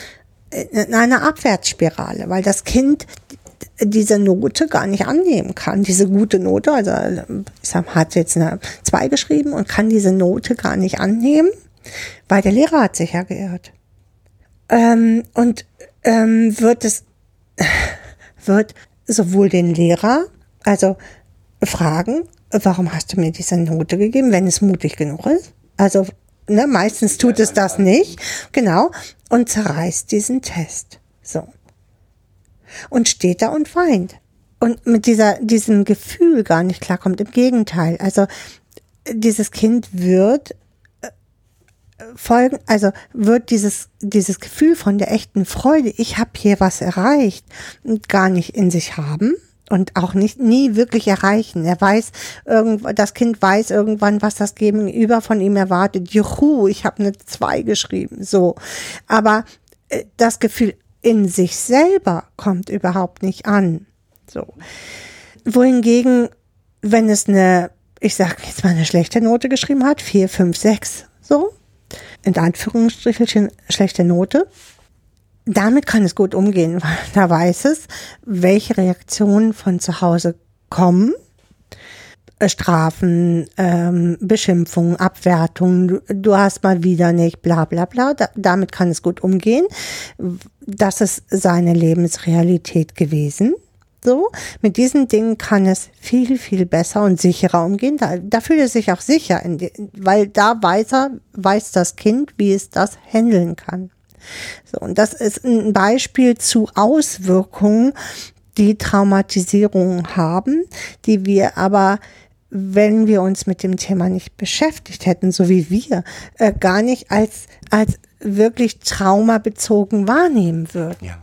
in einer Abwärtsspirale, weil das Kind diese Note gar nicht annehmen kann, diese gute Note. Also ich hat jetzt eine 2 geschrieben und kann diese Note gar nicht annehmen, weil der Lehrer hat sich ja geirrt. Ähm, und ähm, wird es wird sowohl den Lehrer, also fragen, warum hast du mir diese Note gegeben, wenn es mutig genug ist? Also ne, meistens tut es das nicht, genau, und zerreißt diesen Test. So und steht da und weint. Und mit dieser, diesem Gefühl gar nicht klarkommt. Im Gegenteil. Also, dieses Kind wird äh, folgen, also wird dieses, dieses Gefühl von der echten Freude, ich habe hier was erreicht, gar nicht in sich haben und auch nicht nie wirklich erreichen. Er weiß das Kind weiß irgendwann, was das Gegenüber von ihm erwartet. Juhu, ich habe eine zwei geschrieben, so. Aber äh, das Gefühl in sich selber kommt überhaupt nicht an. So. Wohingegen, wenn es eine, ich sag jetzt mal eine schlechte Note geschrieben hat, vier, fünf, sechs, so, in Anführungsstrichen schlechte Note, damit kann es gut umgehen, weil da weiß es, welche Reaktionen von zu Hause kommen äh, Strafen, ähm, Beschimpfungen, Abwertungen, du, hast mal wieder nicht, bla bla bla. Da, damit kann es gut umgehen. Das ist seine Lebensrealität gewesen. So, mit diesen Dingen kann es viel, viel besser und sicherer umgehen. Da, da fühlt er sich auch sicher, die, weil da weiß er, weiß das Kind, wie es das handeln kann. So, und das ist ein Beispiel zu Auswirkungen, die Traumatisierungen haben, die wir aber wenn wir uns mit dem Thema nicht beschäftigt hätten, so wie wir, äh, gar nicht als, als wirklich traumabezogen wahrnehmen würden. Ja.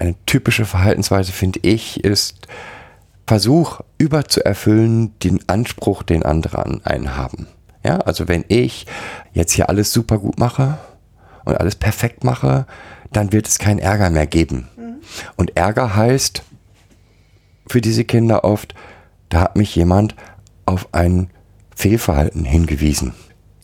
Eine typische Verhaltensweise, finde ich, ist Versuch überzuerfüllen den Anspruch, den andere an einen haben. Ja, also wenn ich jetzt hier alles super gut mache und alles perfekt mache, dann wird es keinen Ärger mehr geben. Mhm. Und Ärger heißt für diese Kinder oft, da hat mich jemand auf ein Fehlverhalten hingewiesen.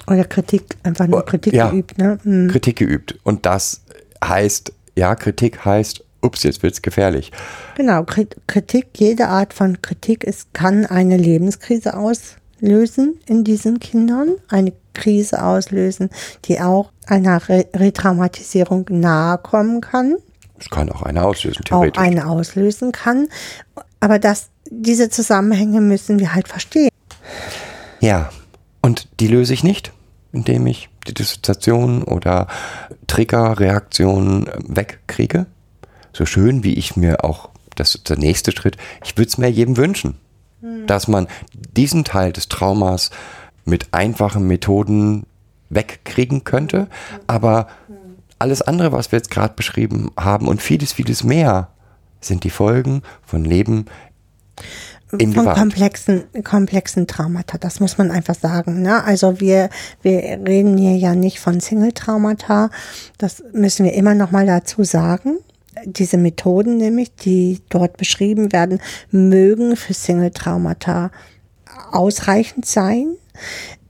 Oder Kritik, einfach nur Kritik ja, geübt. Ne? Mhm. Kritik geübt. Und das heißt, ja, Kritik heißt, ups, jetzt wird es gefährlich. Genau, Kritik, jede Art von Kritik ist, kann eine Lebenskrise auslösen in diesen Kindern, eine Krise auslösen, die auch einer Re Retraumatisierung nahe kommen kann. Es kann auch eine auslösen, theoretisch. Auch eine auslösen kann. Aber das, diese Zusammenhänge müssen wir halt verstehen. Ja, und die löse ich nicht, indem ich die Dissoziation oder Triggerreaktionen äh, wegkriege. So schön wie ich mir auch, das ist der nächste Schritt, ich würde es mir jedem wünschen, mhm. dass man diesen Teil des Traumas mit einfachen Methoden wegkriegen könnte. Aber alles andere, was wir jetzt gerade beschrieben haben und vieles, vieles mehr, sind die Folgen von Leben In von Gewalt. komplexen, komplexen Traumata, das muss man einfach sagen. Ne? Also wir, wir reden hier ja nicht von Single-Traumata, das müssen wir immer noch mal dazu sagen. Diese Methoden nämlich, die dort beschrieben werden, mögen für Single-Traumata ausreichend sein.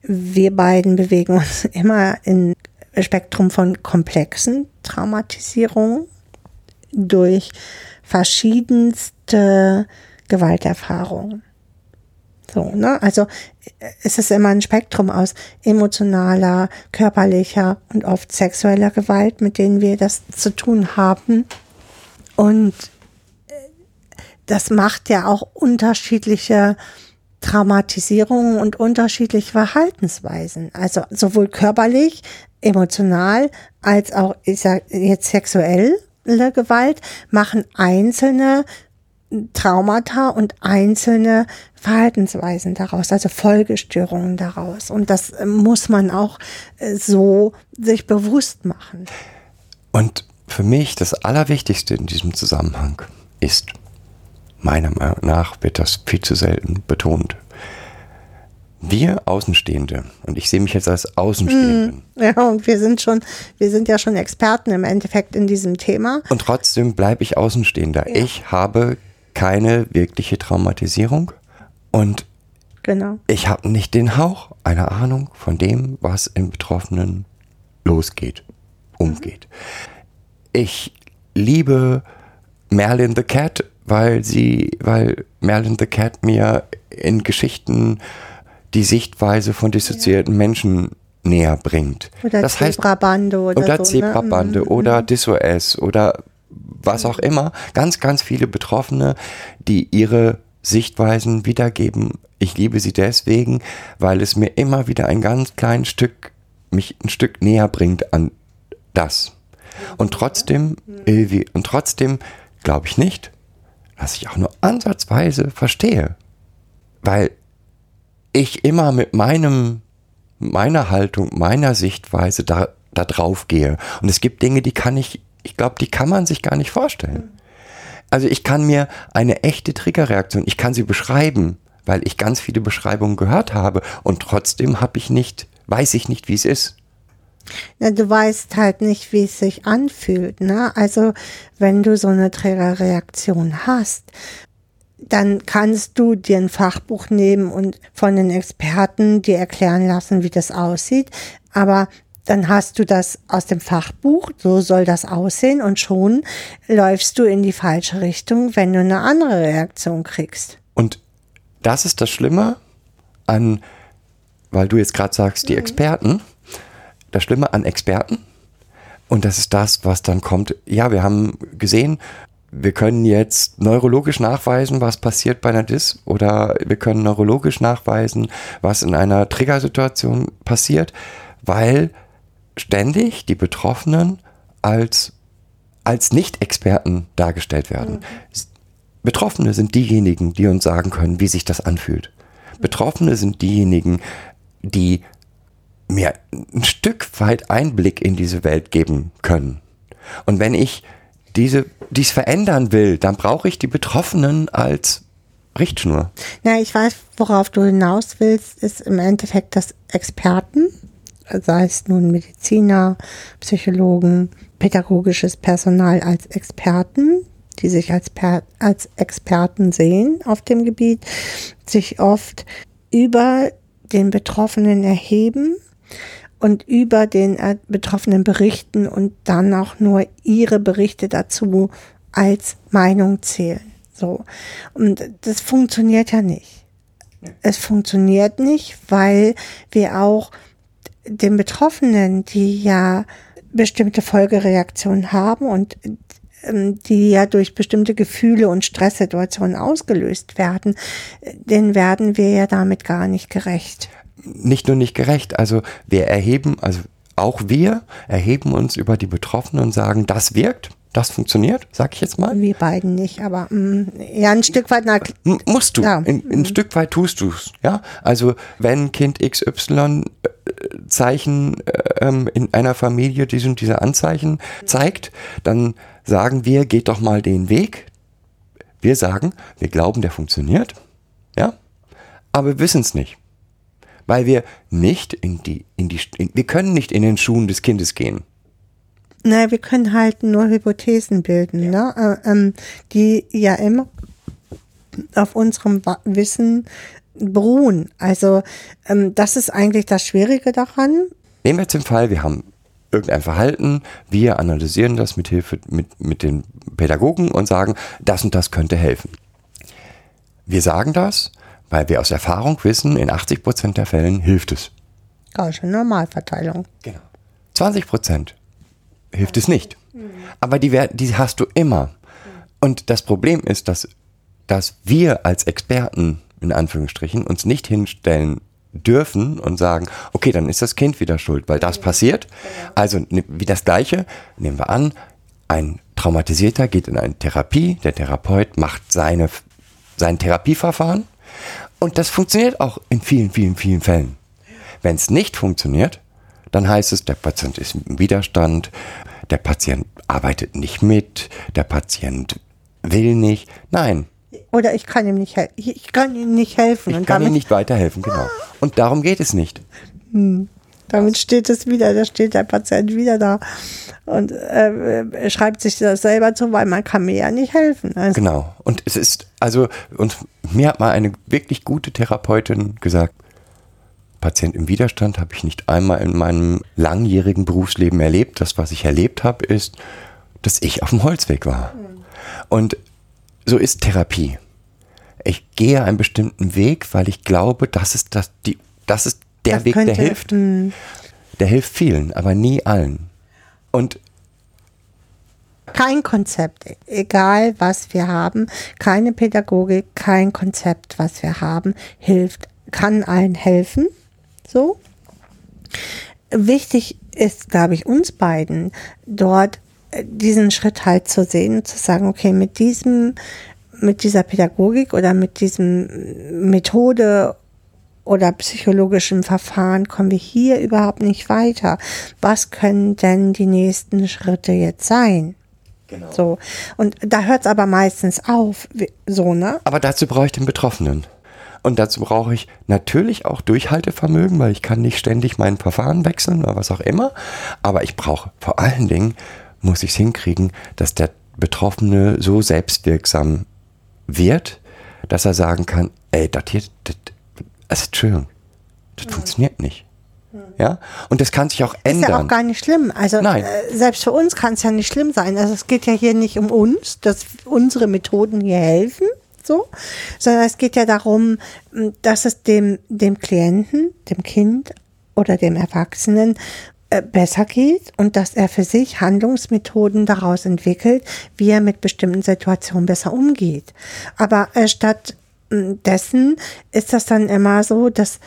Wir beiden bewegen uns immer im Spektrum von komplexen Traumatisierungen durch verschiedenste Gewalterfahrungen. So, ne? Also es ist immer ein Spektrum aus emotionaler, körperlicher und oft sexueller Gewalt, mit denen wir das zu tun haben. Und äh, das macht ja auch unterschiedliche Traumatisierungen und unterschiedliche Verhaltensweisen. Also sowohl körperlich, emotional als auch ich sag, jetzt sexuelle Gewalt machen einzelne Traumata und einzelne Verhaltensweisen daraus, also Folgestörungen daraus. Und das muss man auch äh, so sich bewusst machen. Und für mich das Allerwichtigste in diesem Zusammenhang ist, meiner Meinung nach wird das viel zu selten betont. Wir Außenstehende, und ich sehe mich jetzt als Außenstehenden, Ja, und wir sind schon, wir sind ja schon Experten im Endeffekt in diesem Thema. und trotzdem bleibe ich Außenstehender. Ich habe keine wirkliche Traumatisierung und Genau. ich habe nicht den Hauch einer Ahnung von dem, was im Betroffenen losgeht, umgeht. Ich liebe Merlin the Cat, weil sie, weil Merlin the Cat mir in Geschichten die Sichtweise von dissoziierten Menschen näher bringt. Oder das heißt, Zebrabande oder, oder so. Zebrabande Ne? oder DisOS oder was auch immer. Ganz, ganz viele Betroffene, die ihre Sichtweisen wiedergeben. Ich liebe sie deswegen, weil es mir immer wieder ein ganz kleines Stück, mich ein Stück näher bringt an das. Und trotzdem, Ilvi, und trotzdem glaube ich nicht, dass ich auch nur ansatzweise verstehe. Weil ich immer mit meinem, meiner Haltung, meiner Sichtweise da, da drauf gehe. Und es gibt Dinge, die kann ich, ich glaube, die kann man sich gar nicht vorstellen. Also ich kann mir eine echte Triggerreaktion, ich kann sie beschreiben, weil ich ganz viele Beschreibungen gehört habe und trotzdem habe ich nicht, weiß ich nicht, wie es ist. Na, du weißt halt nicht, wie es sich anfühlt. Ne? Also wenn du so eine Trägerreaktion hast, dann kannst du dir ein Fachbuch nehmen und von den Experten dir erklären lassen, wie das aussieht. Aber dann hast du das aus dem Fachbuch, so soll das aussehen und schon läufst du in die falsche Richtung, wenn du eine andere Reaktion kriegst. Und das ist das Schlimme an, weil du jetzt gerade sagst, die Experten, das Schlimme an Experten, und das ist das, was dann kommt, ja, wir haben gesehen, wir können jetzt neurologisch nachweisen, was passiert bei einer DIS, oder wir können neurologisch nachweisen, was in einer Triggersituation passiert, weil ständig die Betroffenen als, als Nicht-Experten dargestellt werden. Betroffene sind diejenigen, die uns sagen können, wie sich das anfühlt. Betroffene sind diejenigen, die mir ein Stück weit Einblick in diese Welt geben können. Und wenn ich diese, dies verändern will, dann brauche ich die Betroffenen als Richtschnur. Na, ich weiß, worauf du hinaus willst, ist im Endeffekt, dass Experten, sei es nun Mediziner, Psychologen, pädagogisches Personal als Experten, die sich als, per, als Experten sehen auf dem Gebiet, sich oft über den Betroffenen erheben und über den äh, Betroffenen berichten und dann auch nur ihre Berichte dazu als Meinung zählen. So. Und das funktioniert ja nicht. Es funktioniert nicht, weil wir auch den Betroffenen, die ja bestimmte Folgereaktionen haben und ähm, die ja durch bestimmte Gefühle und Stresssituationen ausgelöst werden, den werden wir ja damit gar nicht gerecht. Nicht nur nicht gerecht, also wir erheben, also auch wir erheben uns über die Betroffenen und sagen, das wirkt, das funktioniert, sag ich jetzt mal. Wir beiden nicht, aber mh, ja, ein Stück weit. Na, Musst du. Ja. In, ein Stück weit tust du's. Ja. Also wenn Kind XY äh, Zeichen äh, ähm, in einer Familie diese und diese Anzeichen zeigt, dann sagen wir, geht doch mal den Weg. Wir sagen, wir glauben, der funktioniert. Ja? Aber wir wissen es nicht. Weil wir nicht in die, in die, in, wir können nicht in den Schuhen des Kindes gehen. Naja, wir können halt nur Hypothesen bilden, ne? Äh, ähm, die ja immer auf unserem Wissen beruhen. Also ähm, das ist eigentlich das Schwierige daran. Nehmen wir jetzt den Fall, wir haben irgendein Verhalten, wir analysieren das mit Hilfe mit, mit den Pädagogen und sagen, das und das könnte helfen. Wir sagen das, weil wir aus Erfahrung wissen, in 80 Prozent der Fällen hilft es. Gausche Normalverteilung. Genau. 20 Prozent hilft es nicht. Aber die, die hast du immer. Und das Problem ist, dass, dass wir als Experten, in Anführungsstrichen, uns nicht hinstellen dürfen und sagen, okay, dann ist das Kind wieder schuld, weil das passiert. Also ne- wie das Gleiche, nehmen wir an, ein Traumatisierter geht in eine Therapie, der Therapeut macht seine, sein Therapieverfahren und das funktioniert auch in vielen, vielen, vielen Fällen. Wenn es nicht funktioniert, dann heißt es, der Patient ist im Widerstand, der Patient arbeitet nicht mit, der Patient will nicht. Nein, Oder ich kann ihm nicht helfen. Ich, kann ihm nicht helfen. ich und kann ihm nicht weiterhelfen, genau. Und darum geht es nicht. Damit steht es wieder, da steht der Patient wieder da und äh, schreibt sich das selber zu, weil man kann mir ja nicht helfen. Also, Genau. Und es ist, also, und mir hat mal eine wirklich gute Therapeutin gesagt, Patient im Widerstand habe ich nicht einmal in meinem langjährigen Berufsleben erlebt. Das, was ich erlebt habe, ist, dass ich auf dem Holzweg war. Und so ist Therapie. Ich gehe einen bestimmten Weg, weil ich glaube, das ist das, die, das ist der Das Weg, der könnte, hilft. mh. Der hilft vielen, aber nie allen. Und kein Konzept, egal was wir haben, keine Pädagogik, kein Konzept, was wir haben, hilft, kann allen helfen. So. Wichtig ist, glaube ich, uns beiden dort äh, diesen Schritt halt zu sehen und zu sagen, okay, mit diesem, mit dieser Pädagogik oder mit diesem Methode oder psychologischen Verfahren kommen wir hier überhaupt nicht weiter. Was können denn die nächsten Schritte jetzt sein? Genau. So. Und da hört es aber meistens auf, so, ne? Aber dazu brauche ich den Betroffenen. Und dazu brauche ich natürlich auch Durchhaltevermögen, weil ich kann nicht ständig mein Verfahren wechseln oder was auch immer. Aber ich brauche vor allen Dingen, muss ich es hinkriegen, dass der Betroffene so selbstwirksam wird, dass er sagen kann, ey, das hier, das, also, Entschuldigung, das funktioniert nicht. Ja? Und das kann sich auch Ist ja ändern. auch gar nicht schlimm. Also Nein. äh, selbst für uns kann es ja nicht schlimm sein. Also es geht ja hier nicht um uns, dass unsere Methoden hier helfen, so, sondern es geht ja darum, dass es dem, dem Klienten, dem Kind oder dem Erwachsenen äh, besser geht und dass er für sich Handlungsmethoden daraus entwickelt, wie er mit bestimmten Situationen besser umgeht. Aber äh, statt dessen ist das dann immer so, dass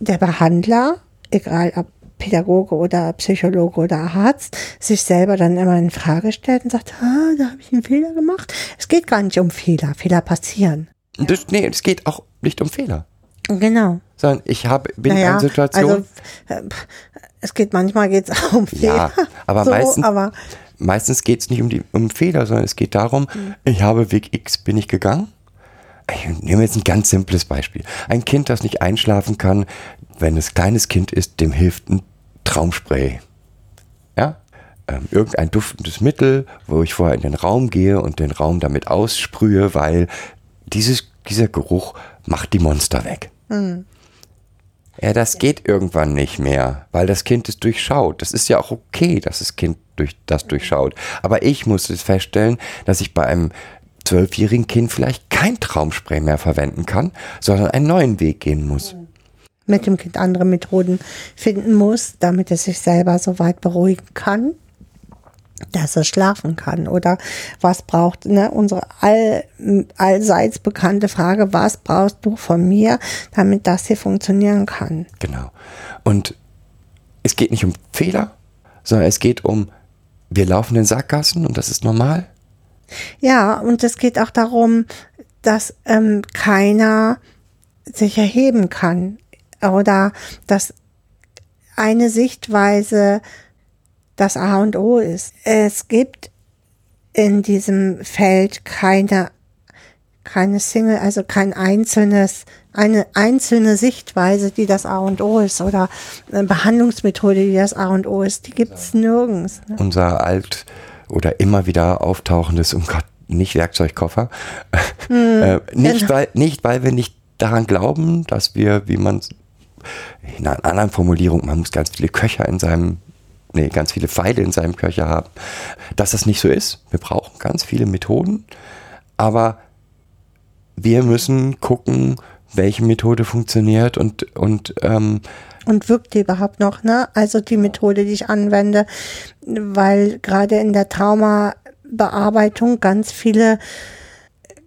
der Behandler, egal ob Pädagoge oder Psychologe oder Arzt, sich selber dann immer in Frage stellt und sagt, ah, da habe ich einen Fehler gemacht. Es geht gar nicht um Fehler. Fehler passieren. das, nee, es geht auch nicht um Fehler. Genau. Sondern ich habe, bin in Naja, einer Situation. also es geht manchmal geht's auch um Ja, Fehler. aber so, meistens, aber meistens geht es nicht um, die, um Fehler, sondern es geht darum, ich habe Weg X, bin ich gegangen. Ich nehme jetzt ein ganz simples Beispiel. Ein Kind, das nicht einschlafen kann, wenn es kleines Kind ist, dem hilft ein Traumspray. Ja? Ähm, irgendein duftendes Mittel, wo ich vorher in den Raum gehe und den Raum damit aussprühe, weil dieses, dieser Geruch macht die Monster weg. Ja, das geht irgendwann nicht mehr, weil das Kind es durchschaut. Das ist ja auch okay, dass das Kind durch, das durchschaut. Aber ich muss es feststellen, dass ich bei einem zwölfjährigen Kind vielleicht kein Traumspray mehr verwenden kann, sondern einen neuen Weg gehen muss. mit dem Kind andere Methoden finden muss, damit es sich selber so weit beruhigen kann, dass es schlafen kann. Oder was braucht, ne, unsere all, allseits bekannte Frage, was brauchst du von mir, damit das hier funktionieren kann? Genau. Und es geht nicht um Fehler, sondern es geht um, wir laufen in Sackgassen und das ist normal. Ja, und es geht auch darum, dass ähm, keiner sich erheben kann oder dass eine Sichtweise das A und O ist. Es gibt in diesem Feld keine keine Single, also kein einzelnes, eine einzelne Sichtweise, die das A und O ist oder eine Behandlungsmethode, die das A und O ist, die gibt's nirgends. Ne? Unser alt oder immer wieder auftauchendes, um Gott, nicht Werkzeugkoffer. äh, nicht, weil, nicht, weil wir nicht daran glauben, dass wir, wie man in einer anderen Formulierung, man muss ganz viele Köcher in seinem, nee, ganz viele Pfeile in seinem Köcher haben, dass das nicht so ist. Wir brauchen ganz viele Methoden, aber wir müssen gucken, welche Methode funktioniert und, und ähm, Und wirkt die überhaupt noch, ne? Also die Methode, die ich anwende, weil gerade in der Traumabearbeitung ganz viele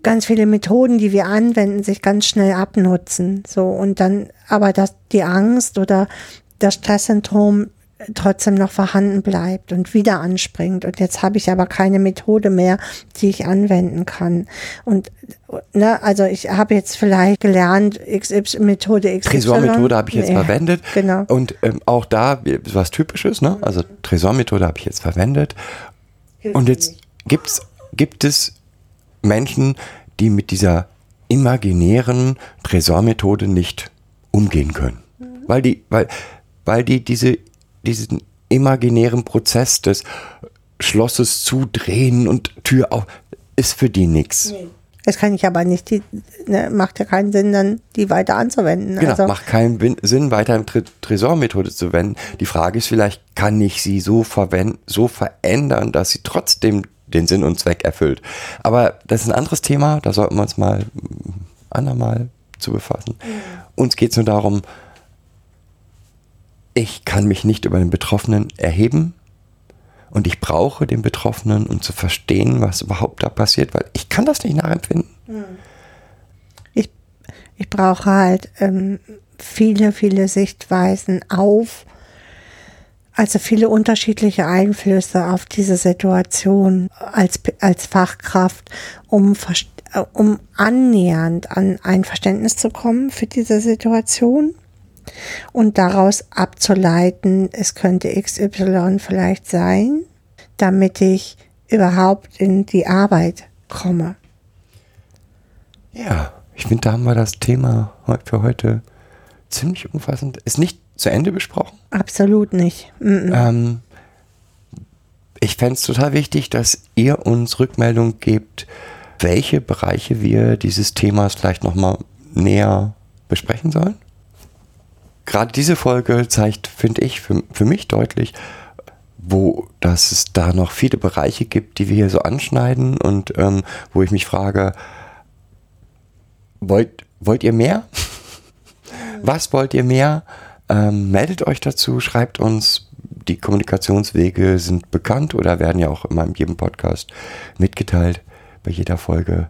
ganz viele Methoden, die wir anwenden, sich ganz schnell abnutzen. So und dann aber dass die Angst oder das Stresssyndrom trotzdem noch vorhanden bleibt und wieder anspringt. Und jetzt habe ich aber keine Methode mehr, die ich anwenden kann. Und ne, also ich habe jetzt vielleicht gelernt, XY Methode XY. Tresormethode habe ich jetzt Ja, verwendet. Genau. Und ähm, auch da was Typisches, ne? Also Tresormethode habe ich jetzt verwendet. Und jetzt gibt's, gibt es Menschen, die mit dieser imaginären Tresormethode nicht umgehen können. Weil die, weil, weil die diese, diesen imaginären Prozess des Schlosses zudrehen und Tür auf, ist für die nichts. Das kann ich aber nicht, die, ne, macht ja keinen Sinn, dann die weiter anzuwenden. Genau, also, macht keinen Sinn, weiter im Tre Tresormethode zu wenden. Die Frage ist vielleicht, kann ich sie so verwenden, so verändern, dass sie trotzdem den Sinn und Zweck erfüllt. Aber das ist ein anderes Thema, da sollten wir uns mal andermal zu befassen. Uns geht es nur darum, ich kann mich nicht über den Betroffenen erheben und ich brauche den Betroffenen, um zu verstehen, was überhaupt da passiert, weil ich kann das nicht nachempfinden. ich, ich brauche halt ähm, viele, viele Sichtweisen auf, also viele unterschiedliche Einflüsse auf diese Situation als, als Fachkraft, um, äh, um annähernd an ein Verständnis zu kommen für diese Situation und daraus abzuleiten, es könnte XY vielleicht sein, damit ich überhaupt in die Arbeit komme. Ja, ich finde, da haben wir das Thema für heute ziemlich umfassend. Ist nicht zu Ende besprochen. Absolut nicht. Mm, mm. Ähm, ich fände es total wichtig, dass ihr uns Rückmeldung gebt, welche Bereiche wir dieses Themas vielleicht nochmal näher besprechen sollen. Gerade diese Folge zeigt, finde ich, für, für mich deutlich, wo dass es da noch viele Bereiche gibt, die wir hier so anschneiden und ähm, wo ich mich frage, wollt, wollt ihr mehr? Was wollt ihr mehr? Ähm, meldet euch dazu, schreibt uns. Die Kommunikationswege sind bekannt oder werden ja auch immer in jedem Podcast mitgeteilt, bei jeder Folge.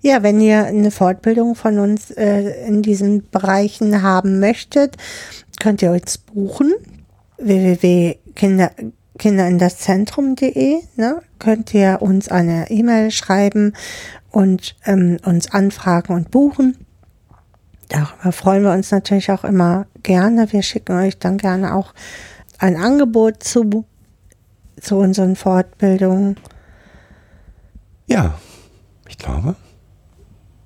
Ja, wenn ihr eine Fortbildung von uns äh, in diesen Bereichen haben möchtet, könnt ihr uns buchen. www.kinderindaszentrum.de ne? könnt ihr uns eine E-Mail schreiben und ähm, uns anfragen und buchen. Darüber freuen wir uns natürlich auch immer gerne. Wir schicken euch dann gerne auch ein Angebot zu, zu unseren Fortbildungen. Ja, ich glaube,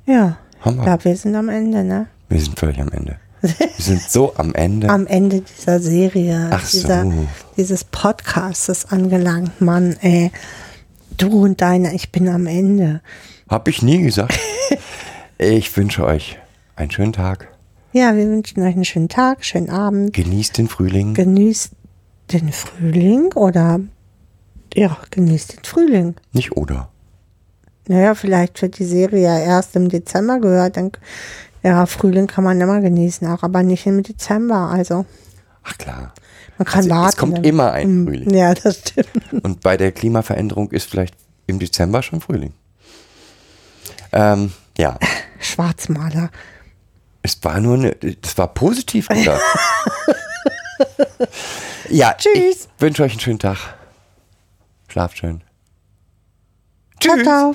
Ja, haben ich wir. glaube, wir sind am Ende, ne? Wir sind völlig am Ende. Wir sind so am Ende. am Ende dieser Serie, Ach so. dieser, dieses Podcastes angelangt, Mann, ey. Du und deine, ich bin am Ende. Hab ich nie gesagt. Ich wünsche euch einen schönen Tag. Ja, wir wünschen euch einen schönen Tag, schönen Abend. Genießt den Frühling. Genießt den Frühling oder ja, genießt den Frühling. Nicht oder. Naja, vielleicht wird die Serie ja erst im Dezember gehört. Dann, ja, Frühling kann man immer genießen, auch aber nicht im Dezember. Also Ach klar. man kann Also, warten. es kommt immer ein Mm, Frühling. Ja, das stimmt. Und bei der Klimaveränderung ist vielleicht im Dezember schon Frühling. Ähm, ja, Schwarzmaler. es war nur eine, das war positiv gedacht. ja, Tschüss. ich wünsche euch einen schönen Tag. Schlaft schön. Ciao, ciao.